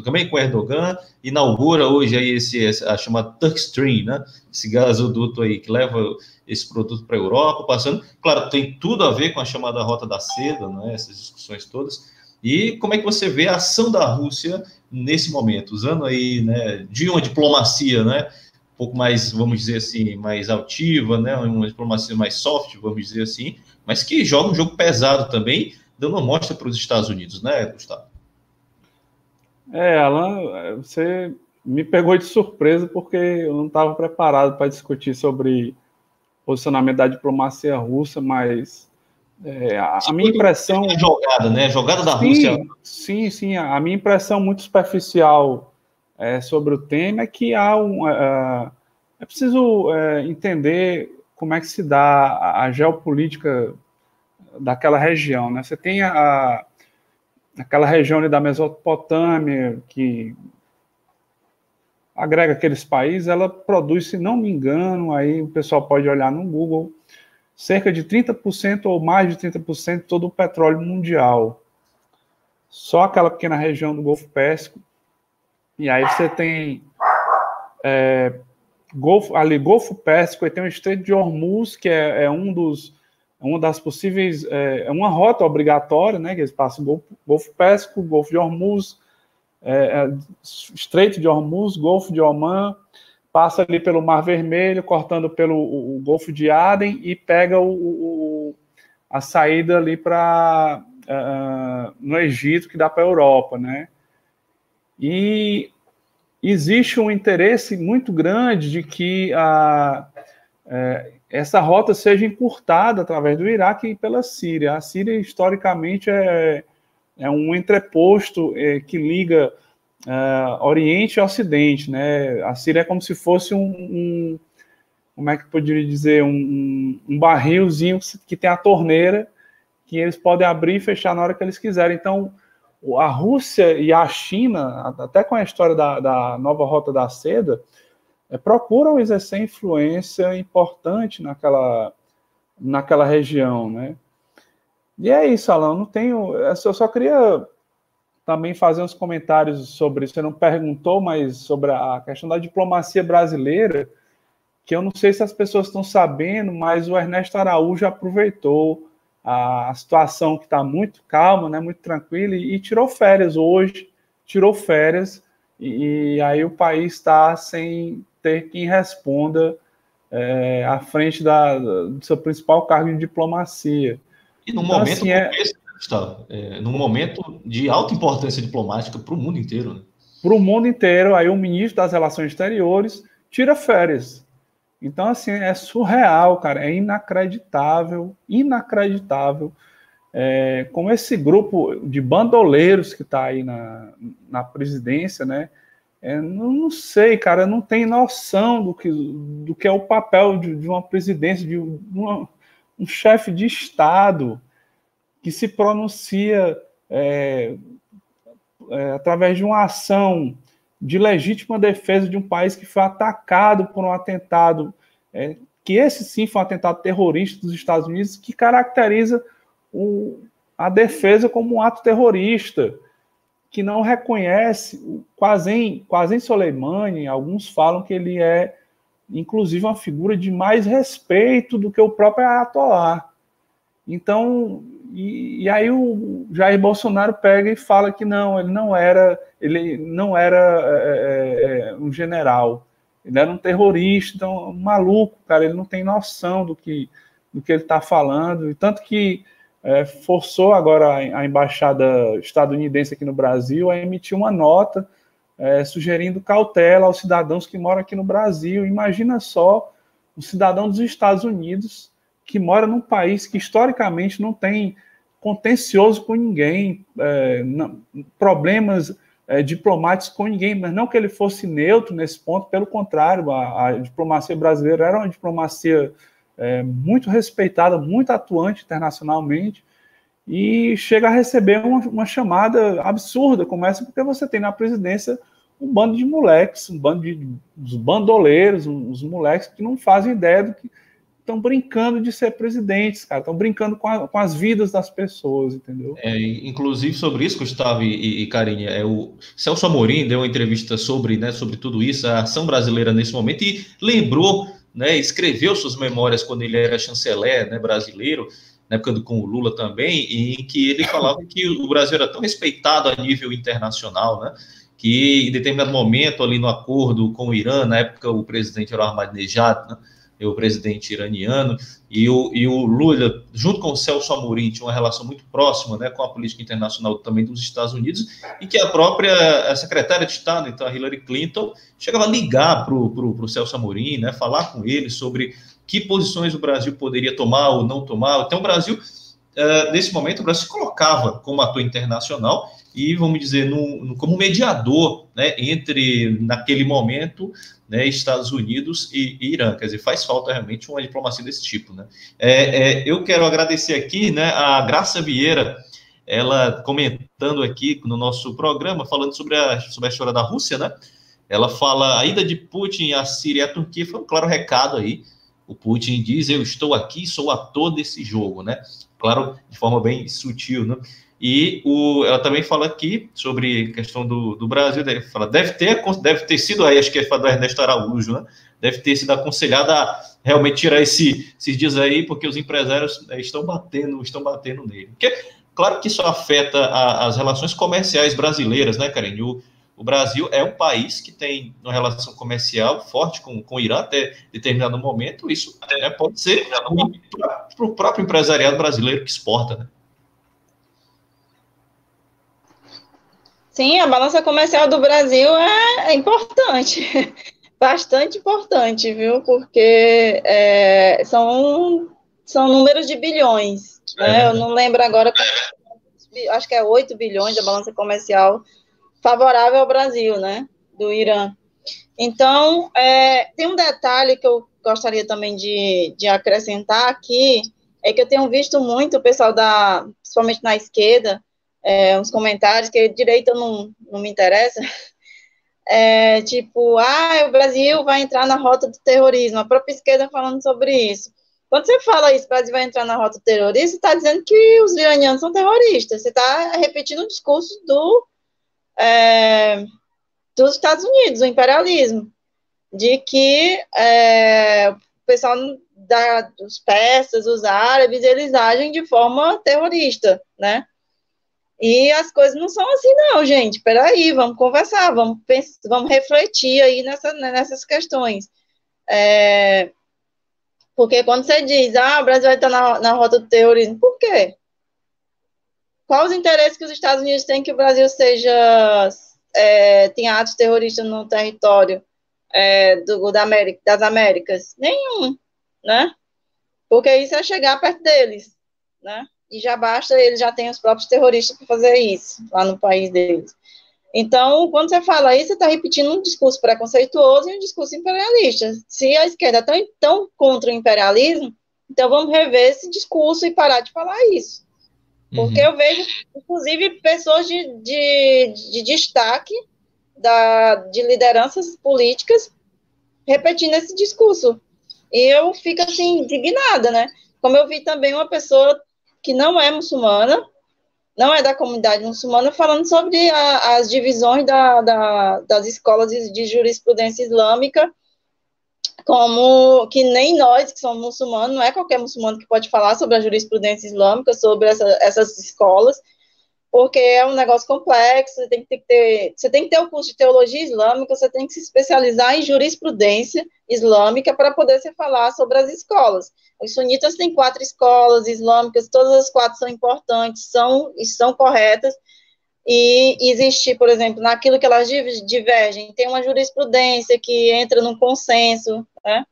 também com Erdogan, inaugura hoje aí esse, a chamada Turk Stream, né, esse gasoduto aí que leva esse produto para a Europa, passando, claro, tem tudo a ver com a chamada Rota da Seda, né, essas discussões todas, e como é que você vê a ação da Rússia nesse momento, usando aí, né, de uma diplomacia, né, um pouco mais, vamos dizer assim, mais altiva, né, uma diplomacia mais soft, vamos dizer assim, mas que joga um jogo pesado também, dando uma mostra para os Estados Unidos, né, Gustavo? É, Alan, você me pegou de surpresa porque eu não estava preparado para discutir sobre posicionamento da diplomacia russa, mas é, a, a minha impressão. Jogada, né? Jogada da sim, Rússia. Sim, sim. A minha impressão muito superficial é, sobre o tema é que há um. É, é preciso é, entender como é que se dá a, a, geopolítica daquela região, né? Você tem a, aquela região da Mesopotâmia que agrega aqueles países, ela produz, se não me engano, aí o pessoal pode olhar no Google, cerca de 30% ou mais de 30% de todo o petróleo mundial. Só aquela pequena região do Golfo Pérsico. E aí você tem é, Golfo, ali Golfo Pérsico, e tem o Estreito de Hormuz, que é, é um dos é uma das possíveis, é, é, uma rota obrigatória, né, que eles passam Golfo, Golfo Pérsico, Golfo de Hormuz, é, é, Estreito de Hormuz, Golfo de Oman, passa ali pelo Mar Vermelho, cortando pelo o, o Golfo de Aden e pega o, o a saída ali para uh, ah, no Egito que dá para a Europa, né? E existe um interesse muito grande de que a, é, essa rota seja encurtada através do Iraque e pela Síria. A Síria, historicamente, é, é um entreposto é, que liga uh, Oriente e Ocidente, né? A Síria é como se fosse um, um como é que poderia dizer, um, um, barrilzinho que tem a torneira que eles podem abrir e fechar na hora que eles quiserem. Então, a Rússia e a China, até com a história da, da nova rota da seda, é, procuram exercer influência importante naquela, naquela região, né? E é isso, Alan, não tenho, eu só queria também fazer uns comentários sobre, você não perguntou, mas sobre a questão da diplomacia brasileira, que eu não sei se as pessoas estão sabendo, mas o Ernesto Araújo aproveitou a, situação que está muito calma, né, muito tranquila, e, e, tirou férias hoje, tirou férias, e, e aí o país está sem ter quem responda é, à frente da, do seu principal cargo de diplomacia. E no então, momento assim, é, esse, Gustavo, é, num momento de alta importância diplomática para o mundo inteiro. Né? Para o mundo inteiro, aí o ministro das Relações Exteriores tira férias. Então, assim, é surreal, cara, é inacreditável, inacreditável é, como esse grupo de bandoleiros que está aí na, na presidência, né, é, não, não, sei, cara, não tem noção do que, do que é o papel de, de uma presidência, de uma, um chefe de Estado que se pronuncia é, é, através de uma ação de legítima defesa de um país que foi atacado por um atentado, é, que esse sim foi um atentado terrorista dos Estados Unidos, que caracteriza o, a defesa como um ato terrorista que não reconhece o Qasem, Qasem Soleimani, alguns falam que ele é, inclusive, uma figura de mais respeito do que o próprio Ayatollah. Então, e, e, aí o Jair Bolsonaro pega e fala que não, ele não era, ele não era é, é, é um general, ele era um terrorista, então, um maluco, cara, ele não tem noção do que, do que ele está falando, e tanto que é, forçou agora a, embaixada estadunidense aqui no Brasil a emitir uma nota é, sugerindo cautela aos cidadãos que moram aqui no Brasil. Imagina só um cidadão dos Estados Unidos que mora num país que historicamente não tem contencioso com ninguém, é, não, problemas é, diplomáticos com ninguém, mas não que ele fosse neutro nesse ponto, pelo contrário, a, a diplomacia brasileira era uma diplomacia é, muito respeitada, muito atuante internacionalmente, e chega a receber uma, uma, chamada absurda como essa, porque você tem na presidência um bando de moleques, um bando de uns bandoleiros, uns moleques que não fazem ideia do que estão brincando de ser presidentes, cara, estão brincando com, a, com, as vidas das pessoas, entendeu? É, inclusive sobre isso, Gustavo e, e é o Celso Amorim deu uma entrevista sobre, né, sobre tudo isso, a ação brasileira nesse momento e lembrou né, escreveu suas memórias quando ele era chanceler né, brasileiro, na época do, com o Lula também, em que ele falava que o Brasil era tão respeitado a nível internacional, né, que em determinado momento ali no acordo com o Irã, na época o presidente era o Ahmadinejad, né, o presidente iraniano, e o, e o Lula, junto com o Celso Amorim, tinha uma relação muito próxima né, com a política internacional também dos Estados Unidos, e que a própria secretária de Estado, então a Hillary Clinton, chegava a ligar para o Celso Amorim, né, falar com ele sobre que posições o Brasil poderia tomar ou não tomar. Então, o Brasil, uh, nesse momento, o Brasil se colocava como ator internacional e, vamos dizer, no, como mediador né, entre, naquele momento, né, Estados Unidos e, e, Irã. Quer dizer, faz falta realmente uma diplomacia desse tipo. Né? É, é, eu quero agradecer aqui né, a Graça Vieira, ela comentando aqui no nosso programa, falando sobre a, sobre a história da Rússia, né? Ela fala, a ida de Putin à Síria e à Turquia foi um claro recado aí. O Putin diz, eu estou aqui, sou ator desse jogo, né? Claro, de forma bem sutil, né? E o, ela também fala aqui sobre a questão do, do Brasil, deve, fala, deve, ter, deve ter sido aí, acho que é do Ernesto Araújo, né? Deve ter sido aconselhada a realmente tirar esse, esses dias aí, porque os empresários né, estão batendo, estão batendo nele. Porque, claro que isso afeta a, as relações comerciais brasileiras, né, Karen? O, o Brasil é um país que tem uma relação comercial forte com, com o Irã até determinado momento. Isso é, pode ser para o próprio empresariado brasileiro que exporta, né? Sim, a balança comercial do Brasil é, é importante, bastante importante, viu? Porque é, são, são números de bilhões. Né? É. Eu não lembro agora, acho que é 8 bilhões a balança comercial favorável ao Brasil, né? Do Irã. Então, é, tem um detalhe que eu gostaria também de, de acrescentar aqui, é que eu tenho visto muito o pessoal da, principalmente na esquerda, é, uns comentários que direita não, não me interessa, é, tipo, ah, o Brasil vai entrar na rota do terrorismo, a própria esquerda falando sobre isso. Quando você fala isso, o Brasil vai entrar na rota do terrorismo, você está dizendo que os iranianos são terroristas, você está repetindo o discurso do, é, dos Estados Unidos, o imperialismo, de que é, o pessoal da, dos persas, os árabes, eles agem de forma terrorista, né? E as coisas não são assim, não, gente. Peraí, vamos conversar, vamos, pensar, vamos refletir aí nessa, nessas questões. É, porque quando você diz, ah, o Brasil vai estar na, na rota do terrorismo, por quê? Quais os interesses que os Estados Unidos têm que o Brasil seja é, tenha atos terroristas no território é, do, da América, das Américas? Nenhum, né? Porque isso é chegar perto deles, né? E já basta, eles já têm os próprios terroristas para fazer isso lá no país deles. Então, quando você fala isso, você está repetindo um discurso preconceituoso e um discurso imperialista. Se a esquerda é tão, tão contra o imperialismo, então vamos rever esse discurso e parar de falar isso. Porque uhum. eu vejo, inclusive, pessoas de, de, de destaque da, de lideranças políticas repetindo esse discurso. E eu fico assim, indignada, né? Como eu vi também uma pessoa que não é muçulmana, não é da comunidade muçulmana, falando sobre a, as divisões da, da, das escolas de, jurisprudência islâmica, como que nem nós que somos muçulmanos, não é qualquer muçulmano que pode falar sobre a jurisprudência islâmica, sobre essa, essas escolas, porque é um negócio complexo, você tem, que ter, você tem que ter o curso de teologia islâmica, você tem que se especializar em jurisprudência islâmica para poder se falar sobre as escolas. Os sunitas têm quatro escolas islâmicas, todas as quatro são importantes, são e são corretas, e existe, por exemplo, naquilo que elas divergem, tem uma jurisprudência que entra num consenso, né?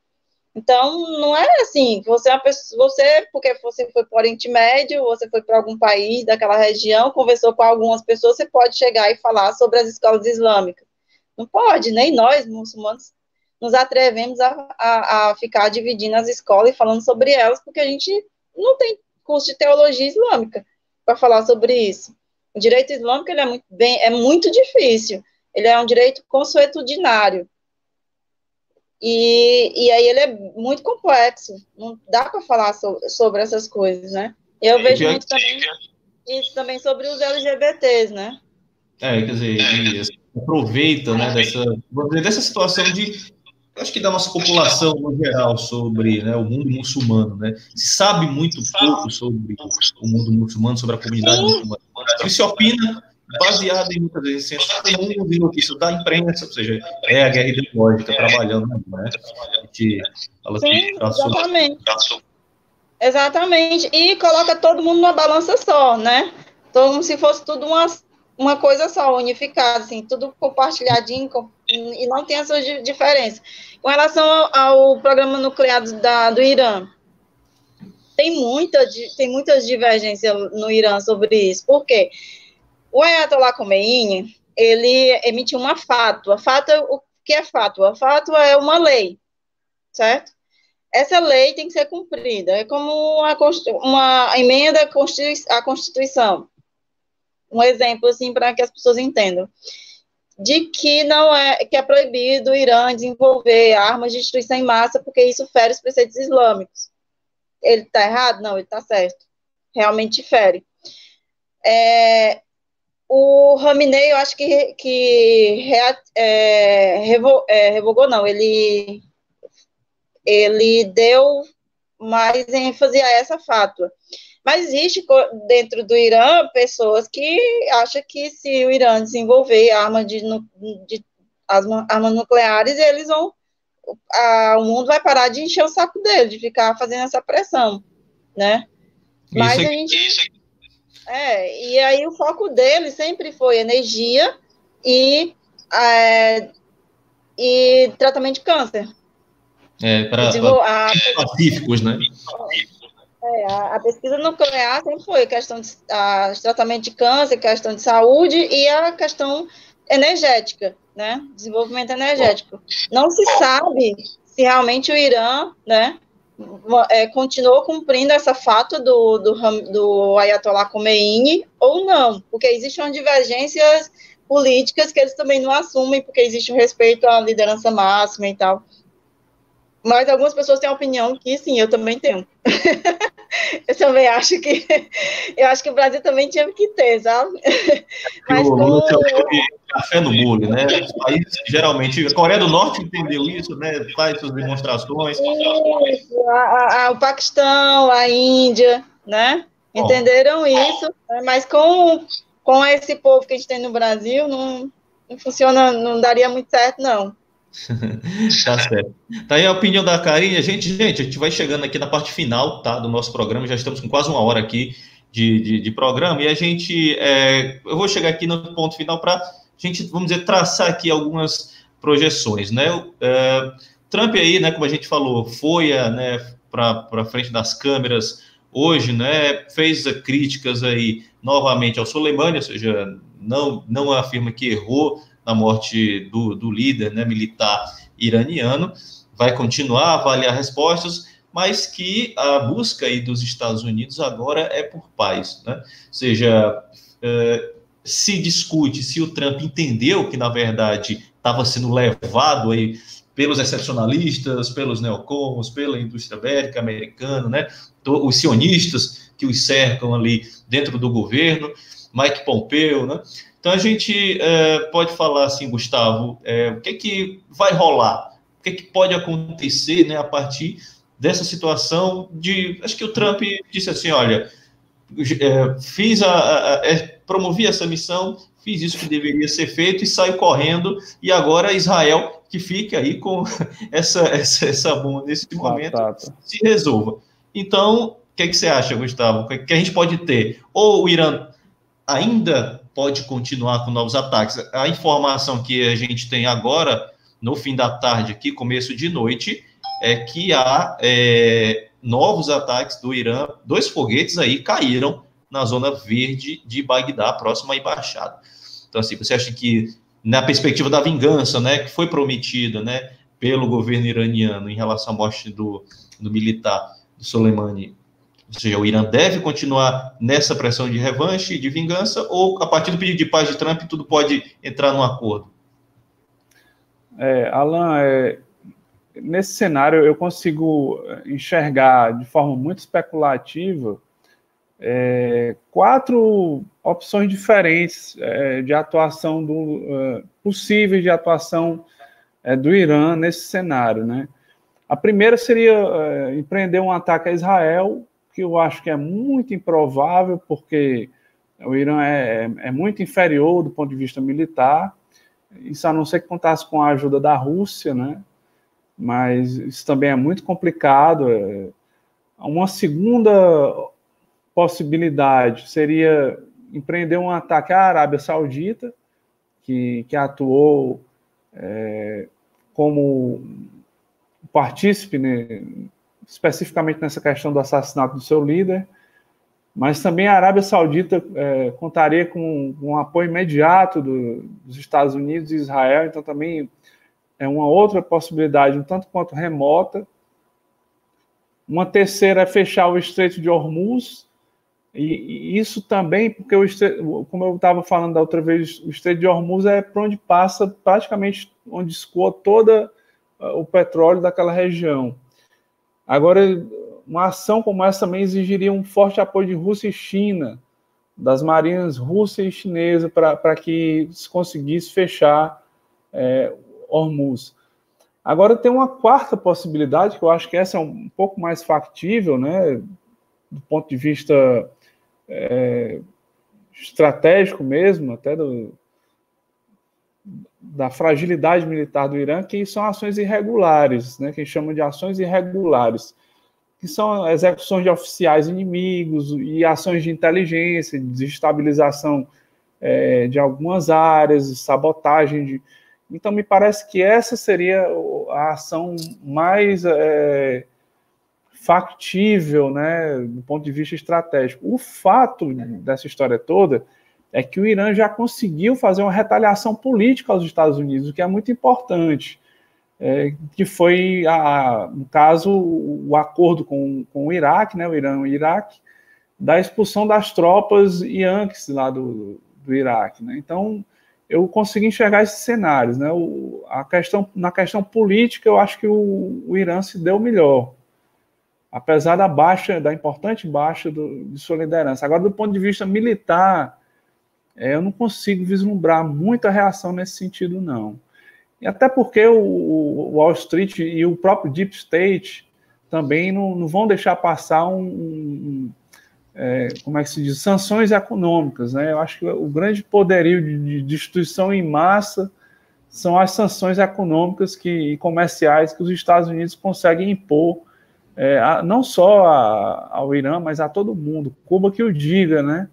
Então, não é assim, você, é pessoa, você, porque você foi para o Oriente Médio, você foi para algum país daquela região, conversou com algumas pessoas, você pode chegar e falar sobre as escolas islâmicas. Não pode, nem nós, muçulmanos, nos atrevemos a, a, a ficar dividindo as escolas e falando sobre elas, porque a gente não tem curso de teologia islâmica para falar sobre isso. O direito islâmico ele é, muito bem, é muito difícil, ele é um direito consuetudinário, e, e aí ele é muito complexo, não dá para falar so, sobre essas coisas, né? Eu vejo muito também isso também sobre os LGBTs, né? É, quer dizer, aproveita, né, dessa, dessa situação de, acho que da nossa população no geral sobre né, o mundo muçulmano, né? Se sabe muito pouco sobre o mundo muçulmano, sobre a comunidade Sim. muçulmana. Se opina baseado em muitas vezes senso comum e notícias da imprensa, ou seja, é a guerra ideológica trabalhando, né? A gente fala Sim, exatamente. Exatamente. E coloca todo mundo numa balança só, né? Como se fosse tudo uma, uma coisa só, unificada, assim, tudo compartilhadinho, com, e não tem essa diferença. Com relação ao, ao programa nuclear da, do Irã, tem, muita, tem muitas divergências no Irã sobre isso. Por quê? O Ayatollah Khomeini, ele emitiu uma fátua. Fátua, o que é fátua? Fátua é uma lei, certo? Essa lei tem que ser cumprida. É como uma, uma emenda à Constituição. Um exemplo, assim, para que as pessoas entendam. De que não é, que é proibido o Irã desenvolver armas de destruição em massa, porque isso fere os preceitos islâmicos. Ele está errado? Não, ele está certo. Realmente fere. É, o Raminei, eu acho que, que é, revo, é, revogou, não, ele, ele deu mais ênfase a essa fátua. Mas existe dentro do Irã pessoas que acham que se o Irã desenvolver arma de, de armas nucleares, eles vão. A, o mundo vai parar de encher o saco dele, de ficar fazendo essa pressão, né? Mas isso, a gente. É, e aí o foco dele sempre foi energia e, é, e tratamento de câncer. É, para pacíficos, né? É, a, a, pesquisa nuclear sempre foi questão de a, tratamento de câncer, questão de saúde e a questão energética, né? Desenvolvimento energético. Não se sabe se realmente o Irã, né, é, continuou cumprindo essa fato do, do, do Ayatollah Khomeini ou não, porque existem divergências políticas que eles também não assumem, porque existe o respeito à liderança máxima e tal. Mas algumas pessoas têm a opinião que sim, eu também tenho. eu também acho que eu acho que o Brasil também tinha que ter, sabe? Mas o como... café no bolo, né? Os países geralmente, a Coreia do Norte entendeu isso, né? Faz suas demonstrações. Isso, a, a, o Paquistão, a Índia, né? Entenderam isso, né? mas com, com esse povo que a gente tem no Brasil, não, não funciona, não daria muito certo, não. tá certo. Tá aí a opinião da Karine. Gente, gente, a gente vai chegando aqui na parte final tá, do nosso programa. Já estamos com quase uma hora aqui de, de, de programa. E a gente. É, eu vou chegar aqui no ponto final para a gente, vamos dizer, traçar aqui algumas projeções. Né? É, Trump aí, né, como a gente falou, foi né, para frente das câmeras hoje, né, fez críticas aí novamente ao Soleimani, ou seja, não, não afirma que errou na morte do, do líder né, militar iraniano, vai continuar a avaliar respostas, mas que a busca aí dos Estados Unidos agora é por paz, né? Ou seja, é, se discute se o Trump entendeu que, na verdade, estava sendo levado aí pelos excepcionalistas, pelos neocons, pela indústria bélica americana, né? Os sionistas que os cercam ali dentro do governo, Mike Pompeo, né? Então a gente é, pode falar assim, Gustavo, é, o que que vai rolar? O que que pode acontecer, né, a partir dessa situação de, acho que o Trump disse assim, olha, é, fiz a, a, a é, promovi essa missão, fiz isso que deveria ser feito e saio correndo e agora Israel que fica aí com essa essa, essa bomba nesse momento Batata. se resolva. Então, o que, é que você acha, Gustavo? O que a gente pode ter? Ou o Irã ainda pode continuar com novos ataques. A informação que a gente tem agora, no fim da tarde aqui, começo de noite, é que há é, novos ataques do Irã, dois foguetes aí caíram na zona verde de Bagdá, próxima à embaixada. Então, assim, você acha que na perspectiva da vingança, né, que foi prometida, né, pelo governo iraniano em relação à morte do, do militar do Soleimani, ou seja, o Irã deve continuar nessa pressão de revanche de vingança, ou a partir do pedido de paz de Trump tudo pode entrar num acordo? É, Alan, é, nesse cenário eu consigo enxergar de forma muito especulativa é, quatro opções diferentes é, de atuação do é, possíveis de atuação é, do Irã nesse cenário, né? A primeira seria é, empreender um ataque a Israel que eu acho que é muito improvável, porque o Irã é, é, é muito inferior do ponto de vista militar, isso a não ser que contasse com a ajuda da Rússia, né? Mas isso também é muito complicado. Uma segunda possibilidade seria empreender um ataque à Arábia Saudita, que, que atuou é, como partícipe né, especificamente nessa questão do assassinato do seu líder, mas também a Arábia Saudita é, contaria com um apoio imediato do, dos Estados Unidos e Israel, então também é uma outra possibilidade, um tanto quanto remota. Uma terceira é fechar o Estreito de Hormuz, e, e isso também, porque, o como eu estava falando da outra vez, o Estreito de Hormuz é para onde passa praticamente onde escoa toda o petróleo daquela região. Agora, uma ação como essa também exigiria um forte apoio de Rússia e China, das marinhas russa e chinesa, para que se conseguisse fechar é, Hormuz. Agora, tem uma quarta possibilidade, que eu acho que essa é um pouco mais factível, né, do ponto de vista é, estratégico mesmo, até do, da fragilidade militar do Irã, que são ações irregulares, né, que chamam de ações irregulares, que são execuções de oficiais inimigos e ações de inteligência, de desestabilização é, de algumas áreas, sabotagem de. Então, me parece que essa seria a ação mais é, factível, né, do ponto de vista estratégico. O fato dessa história toda é que o Irã já conseguiu fazer uma retaliação política aos Estados Unidos, o que é muito importante, é, que foi, a, no caso, o, acordo com, com o Iraque, né, o Irã e o Iraque, da expulsão das tropas Yankees lá do, do Iraque. Né? Então, eu consegui enxergar esses cenários. Né? O, a questão, na questão política, eu acho que o, o Irã se deu melhor apesar da baixa, da importante baixa do, de sua liderança. Agora, do ponto de vista militar, é, eu não consigo vislumbrar muita reação nesse sentido, não. E até porque o, o Wall Street e o próprio Deep State também não, não vão deixar passar um, um é, como é que se diz, sanções econômicas, né? Eu acho que o grande poderio de, de destruição em massa são as sanções econômicas que, e comerciais que os Estados Unidos conseguem impor, é, a, não só a, ao Irã, mas a todo mundo. Cuba que o diga, né?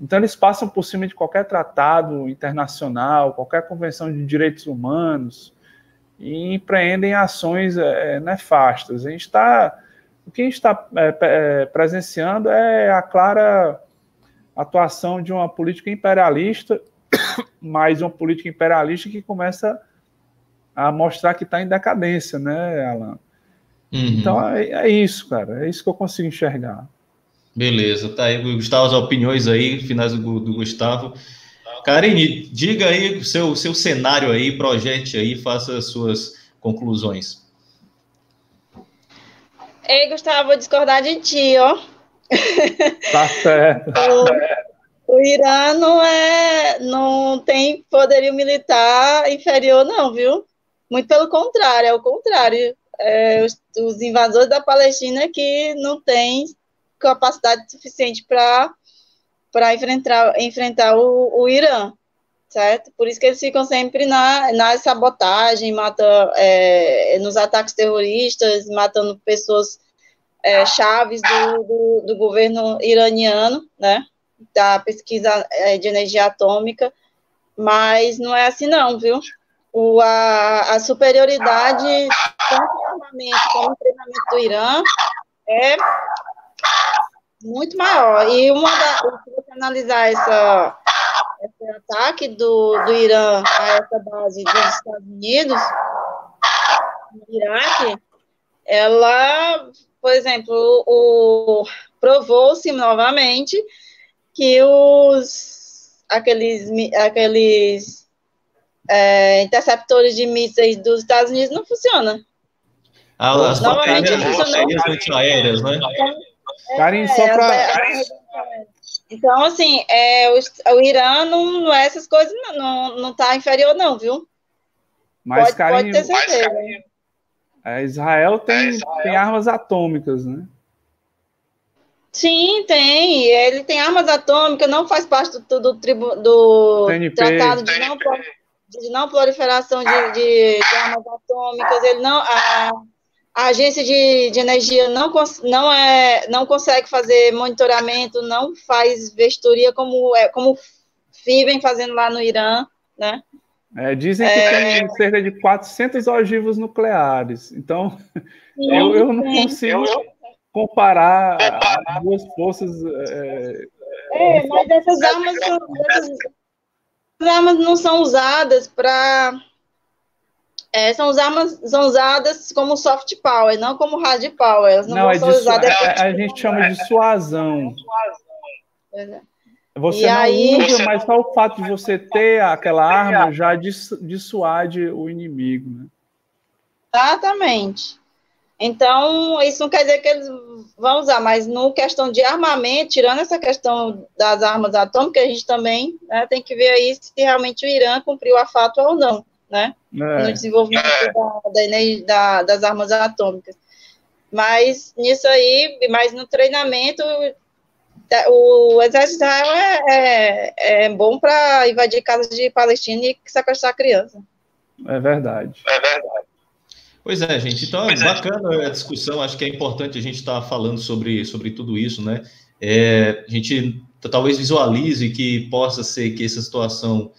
Então, eles passam por cima de qualquer tratado internacional, qualquer convenção de direitos humanos e empreendem ações é, nefastas. A gente está, o que a gente está é, é, presenciando é a clara atuação de uma política imperialista mas uma política imperialista que começa a mostrar que está em decadência, né, Alan? Uhum. Então é, é, isso, cara. É isso que eu consigo enxergar. Beleza, tá aí, Gustavo, as opiniões aí, finais do, do Gustavo. Karine, diga aí o seu, seu cenário aí, projete aí, faça as suas conclusões. Ei, Gustavo, vou discordar de ti, ó. Tá certo. o, o Irã não é, não tem poderio militar inferior, não, viu? Muito pelo contrário, é o contrário. É, os, os invasores da Palestina que não têm capacidade suficiente para enfrentar, enfrentar o, o Irã, certo? Por isso que eles ficam sempre na, na sabotagem, matam é, nos ataques terroristas, matando pessoas é, chaves do, do, do, governo iraniano, né? Da pesquisa é, de energia atômica, mas não é assim não, viu? O, a, a superioridade tanto no armamento como no treinamento do Irã é muito maior. E uma da, se você analisar essa, esse ataque do, do Irã a essa base dos Estados Unidos, no Iraque, ela, por exemplo, o, provou-se novamente que os aqueles, aqueles é, interceptores de mísseis dos Estados Unidos não funcionam. Ah, as novamente funcionam. antiaéreas, né? Karim, só é, para. Então, assim, é, o, o Irã não, não é essas coisas, não, não tá inferior, não, viu? Mas, pode, Karim, pode ter certeza. É, Israel tem, é, Israel tem armas atômicas, né? Sim, tem. Ele tem armas atômicas, não faz parte do, do, do, do tratado de não, de não proliferação de, de, de, armas atômicas. Ele não. A, a agência de, de energia não, não, é, não consegue fazer monitoramento, não faz vestoria como, é, como vivem fazendo lá no Irã, né? É, dizem que é... tem cerca de 400 ogivos nucleares. Então, sim, eu, eu não sim. consigo comparar as duas forças. É, é mas essas armas, são, essas armas não são usadas para é, são, usadas, são usadas como soft power, não como hard power. Elas não, não é usadas. A, a, gente chama de suasão. É. Você e não aí... usa, mas só o fato de você ter aquela arma já dissuade o inimigo. Né? Exatamente. Então, isso não quer dizer que eles vão usar, mas no questão de armamento, tirando essa questão das armas atômicas, a gente também né, tem que ver aí se realmente o Irã cumpriu a fato ou não né? É. No desenvolvimento da, da, das armas atômicas. Mas nisso aí, mas no treinamento, o exército de Israel é, é, é bom para invadir casas de Palestina e sequestrar criança. É verdade. É verdade. Pois é, gente. Então, é bacana a discussão. Acho que é importante a gente estar tá falando sobre, sobre tudo isso, né? É, a gente talvez visualize que possa ser que essa situação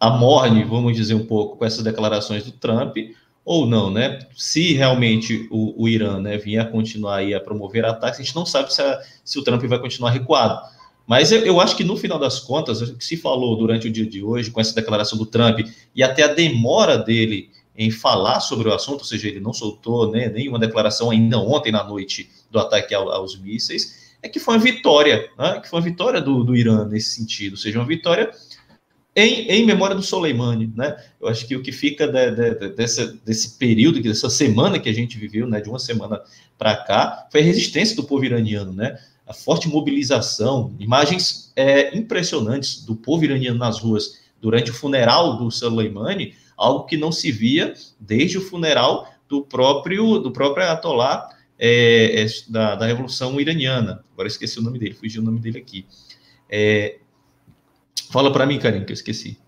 amorne, vamos dizer um pouco, com essas declarações do Trump, ou não, né? Se realmente o, o Irã né, vier a continuar aí a promover ataques, a gente não sabe se, a, se o Trump vai continuar recuado. Mas eu, eu, acho que no final das contas, o que se falou durante o dia de hoje, com essa declaração do Trump, e até a demora dele em falar sobre o assunto, ou seja, ele não soltou né, nenhuma declaração ainda ontem na noite do ataque ao, aos mísseis, é que foi uma vitória, né, que foi uma vitória do, do Irã nesse sentido, ou seja, uma vitória em, em memória do Soleimani, né? Eu acho que o que fica de, de, de, dessa, desse período, dessa semana que a gente viveu, né, de uma semana para cá, foi a resistência do povo iraniano, né? A forte mobilização, imagens é, impressionantes do povo iraniano nas ruas durante o funeral do Soleimani, algo que não se via desde o funeral do próprio do próprio Ayatollah é, é, da, da Revolução Iraniana. Agora esqueci o nome dele, fugiu o nome dele aqui. É, Fala para mim, Karim, que eu esqueci.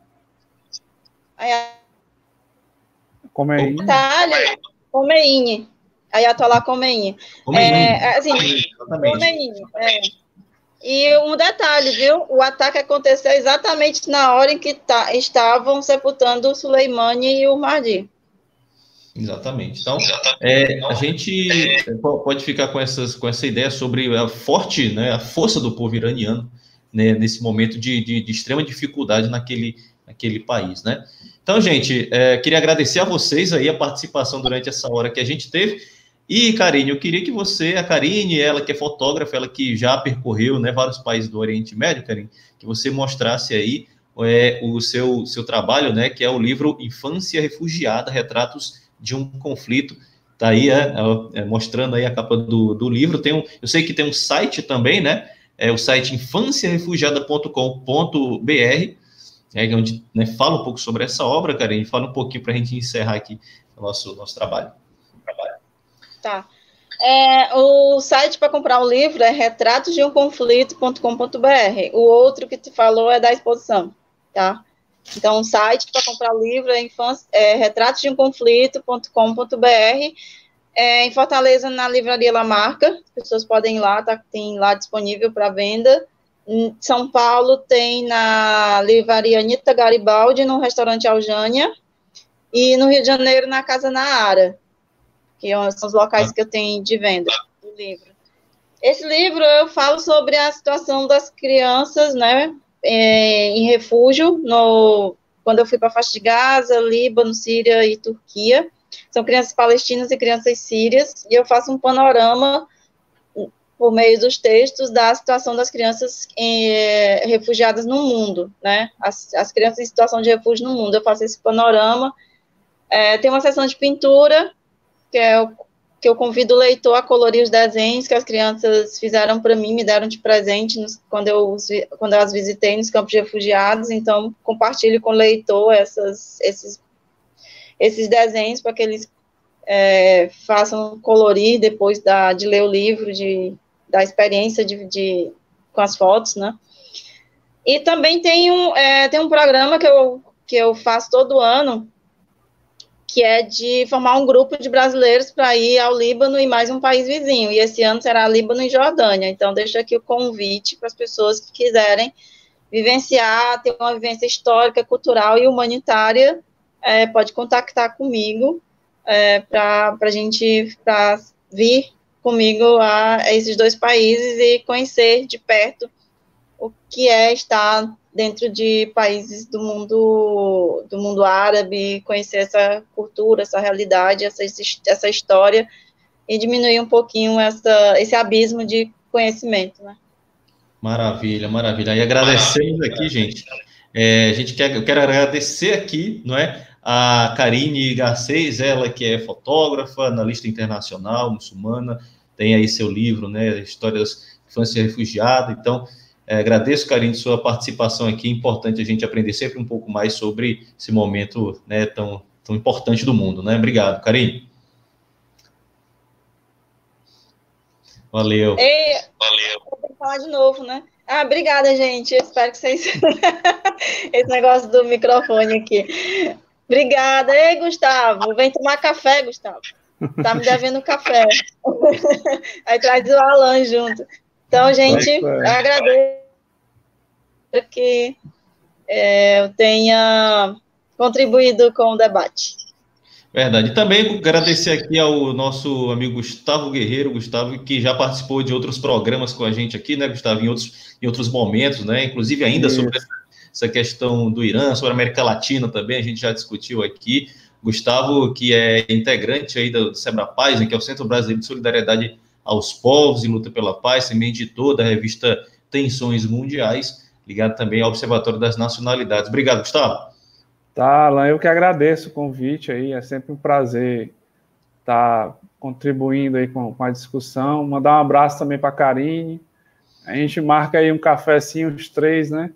Khomeini. Itália, Khomeini. Ayatollah Khomeini. Khomeini. É, assim, Khomeini. É. E um detalhe, viu? O ataque aconteceu exatamente na hora em que tá, estavam sepultando o Suleimani e o Mahdi. Exatamente. Então, é, a gente pode ficar com, essas, com essa ideia sobre a forte, né, a força do povo iraniano, né, nesse momento de, de, de, extrema dificuldade naquele, aquele país, né? Então, gente, é, queria agradecer a vocês aí a participação durante essa hora que a gente teve. E, Karine, eu queria que você, a Karine, ela que é fotógrafa, ela que já percorreu né, vários países do Oriente Médio, Karine, que você mostrasse aí é, o seu, seu trabalho, né, que é o livro Infância Refugiada, Retratos de um Conflito. Tá aí, é, é, mostrando aí a capa do, do livro. Tem um, eu sei que tem um site também, né, é o site infânciarefugiada.com.br, é onde né, fala um pouco sobre essa obra, Karine, fala um pouquinho para a gente encerrar aqui o nosso, nosso trabalho. Tá. É, o site para comprar o livro é retratosdeumconflito.com.br. O outro que tu falou é da exposição, tá? Então, o site para comprar o livro é, é retratosdeumconflito.com.br. É, em Fortaleza, na livraria La Marca, as pessoas podem ir lá, tá, tem lá disponível para venda. Em São Paulo tem na livraria Anitta Garibaldi, no restaurante Aljânia. E no Rio de Janeiro, na Casa Naara que são os locais que eu tenho de venda do livro. Esse livro eu falo sobre a situação das crianças, né, é, em refúgio, no, quando eu fui para a faixa de Gaza, Líbano, Síria e Turquia. São crianças palestinas e crianças sírias, e eu faço um panorama por meio dos textos da situação das crianças é, refugiadas no mundo, né? As, as, crianças em situação de refúgio no mundo. Eu faço esse panorama. É, tem uma sessão de pintura que é o que eu convido o leitor a colorir os desenhos que as crianças fizeram para mim, me deram de presente nos, quando, eu, quando eu as visitei nos campos de refugiados, então compartilho com o leitor essas, esses, esses desenhos para que eles é, façam colorir depois da, de ler o livro, de, da experiência de, de, com as fotos, né? E também tem um, é, tem um programa que eu, que eu faço todo ano, que é de formar um grupo de brasileiros para ir ao Líbano e mais um país vizinho. E esse ano será Líbano e Jordânia. Então, deixo aqui o convite para as pessoas que quiserem vivenciar, ter uma vivência histórica, cultural e humanitária, é, pode contactar comigo é, para a gente pra vir comigo a, a esses dois países e conhecer de perto o que é estar dentro de países do mundo do mundo árabe, conhecer essa cultura, essa realidade, essa, essa história e diminuir um pouquinho essa, esse abismo de conhecimento, né? Maravilha, maravilha. E agradecemos aqui, gente. É, a gente quer, eu quero agradecer aqui, não é? A Karine Garcês, ela que é fotógrafa, analista internacional, muçulmana, tem aí seu livro, né? Histórias de infância refugiada. Então, é, agradeço, Karine, sua participação aqui. É importante a gente aprender sempre um pouco mais sobre esse momento né, tão, tão importante do mundo. Né? Obrigado, Karine. Valeu. Ei, Valeu. Vou falar de novo, né? Ah, obrigada, gente. Eu espero que vocês. Esse negócio do microfone aqui. Obrigada. Ei, Gustavo, vem tomar café, Gustavo. Tá me devendo café. Aí traz o Alan junto. Então, gente, eu agradeço que é, eu tenha contribuído com o debate. Verdade. Também agradecer aqui ao nosso amigo Gustavo Guerreiro, Gustavo, que já participou de outros programas com a gente aqui, né, Gustavo, em outros, em outros momentos, né, inclusive ainda Isso. sobre essa questão do Irã, sobre a América Latina também, a gente já discutiu aqui. Gustavo, que é integrante aí do Sebra Paz, né, que é o Centro Brasileiro de Solidariedade aos Povos e Luta pela Paz, também editor da revista Tensões Mundiais ligado também ao Observatório das Nacionalidades. Obrigado, Gustavo. Tá, Alan, eu que agradeço o convite aí, é sempre um prazer estar tá contribuindo aí com, com a discussão. Mandar um abraço também para a Karine. A gente marca aí um cafezinho, os três, né?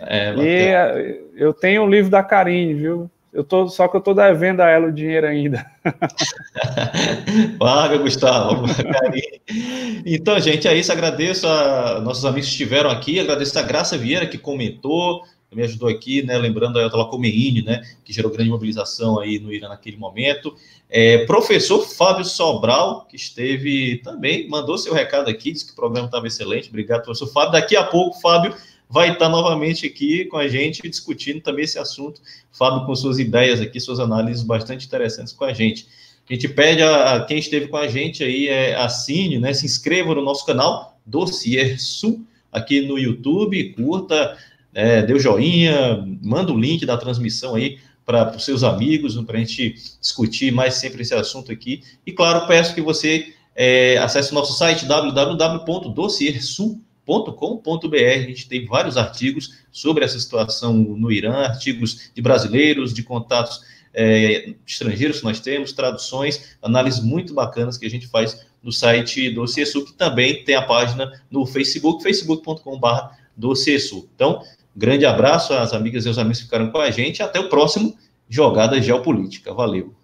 É, e eu tenho o livro da Karine, viu? Eu tô, só que eu tô devendo a ela o dinheiro ainda. Paga, Gustavo. então, gente, é isso. Agradeço a nossos amigos que estiveram aqui. Agradeço a Graça Vieira, que comentou, me ajudou aqui, né? Lembrando a Ayatollah Khomeini, né? Que gerou grande mobilização aí no Irã naquele momento. É, professor Fábio Sobral, que esteve também, mandou seu recado aqui, disse que o programa estava excelente. Obrigado, professor Fábio. Daqui a pouco, Fábio vai estar novamente aqui com a gente discutindo também esse assunto. Fábio, com suas ideias aqui, suas análises bastante interessantes com a gente. A gente pede a, a quem esteve com a gente aí, é, assine, né, se inscreva no nosso canal Dossier Sul, aqui no YouTube, curta, é, dê o joinha, manda o link da transmissão aí para os seus amigos, para a gente discutir mais sempre esse assunto aqui. E, claro, peço que você é, acesse o nosso site www.dossiersul.com.br. A gente tem vários artigos sobre essa situação no Irã, artigos de brasileiros, de contatos é, estrangeiros que nós temos, traduções, análises muito bacanas que a gente faz no site do CSU, que também tem a página no Facebook, facebook.com.br do CSU. Então, grande abraço às amigas e aos amigos que ficaram com a gente. Até o próximo Jogada Geopolítica. Valeu.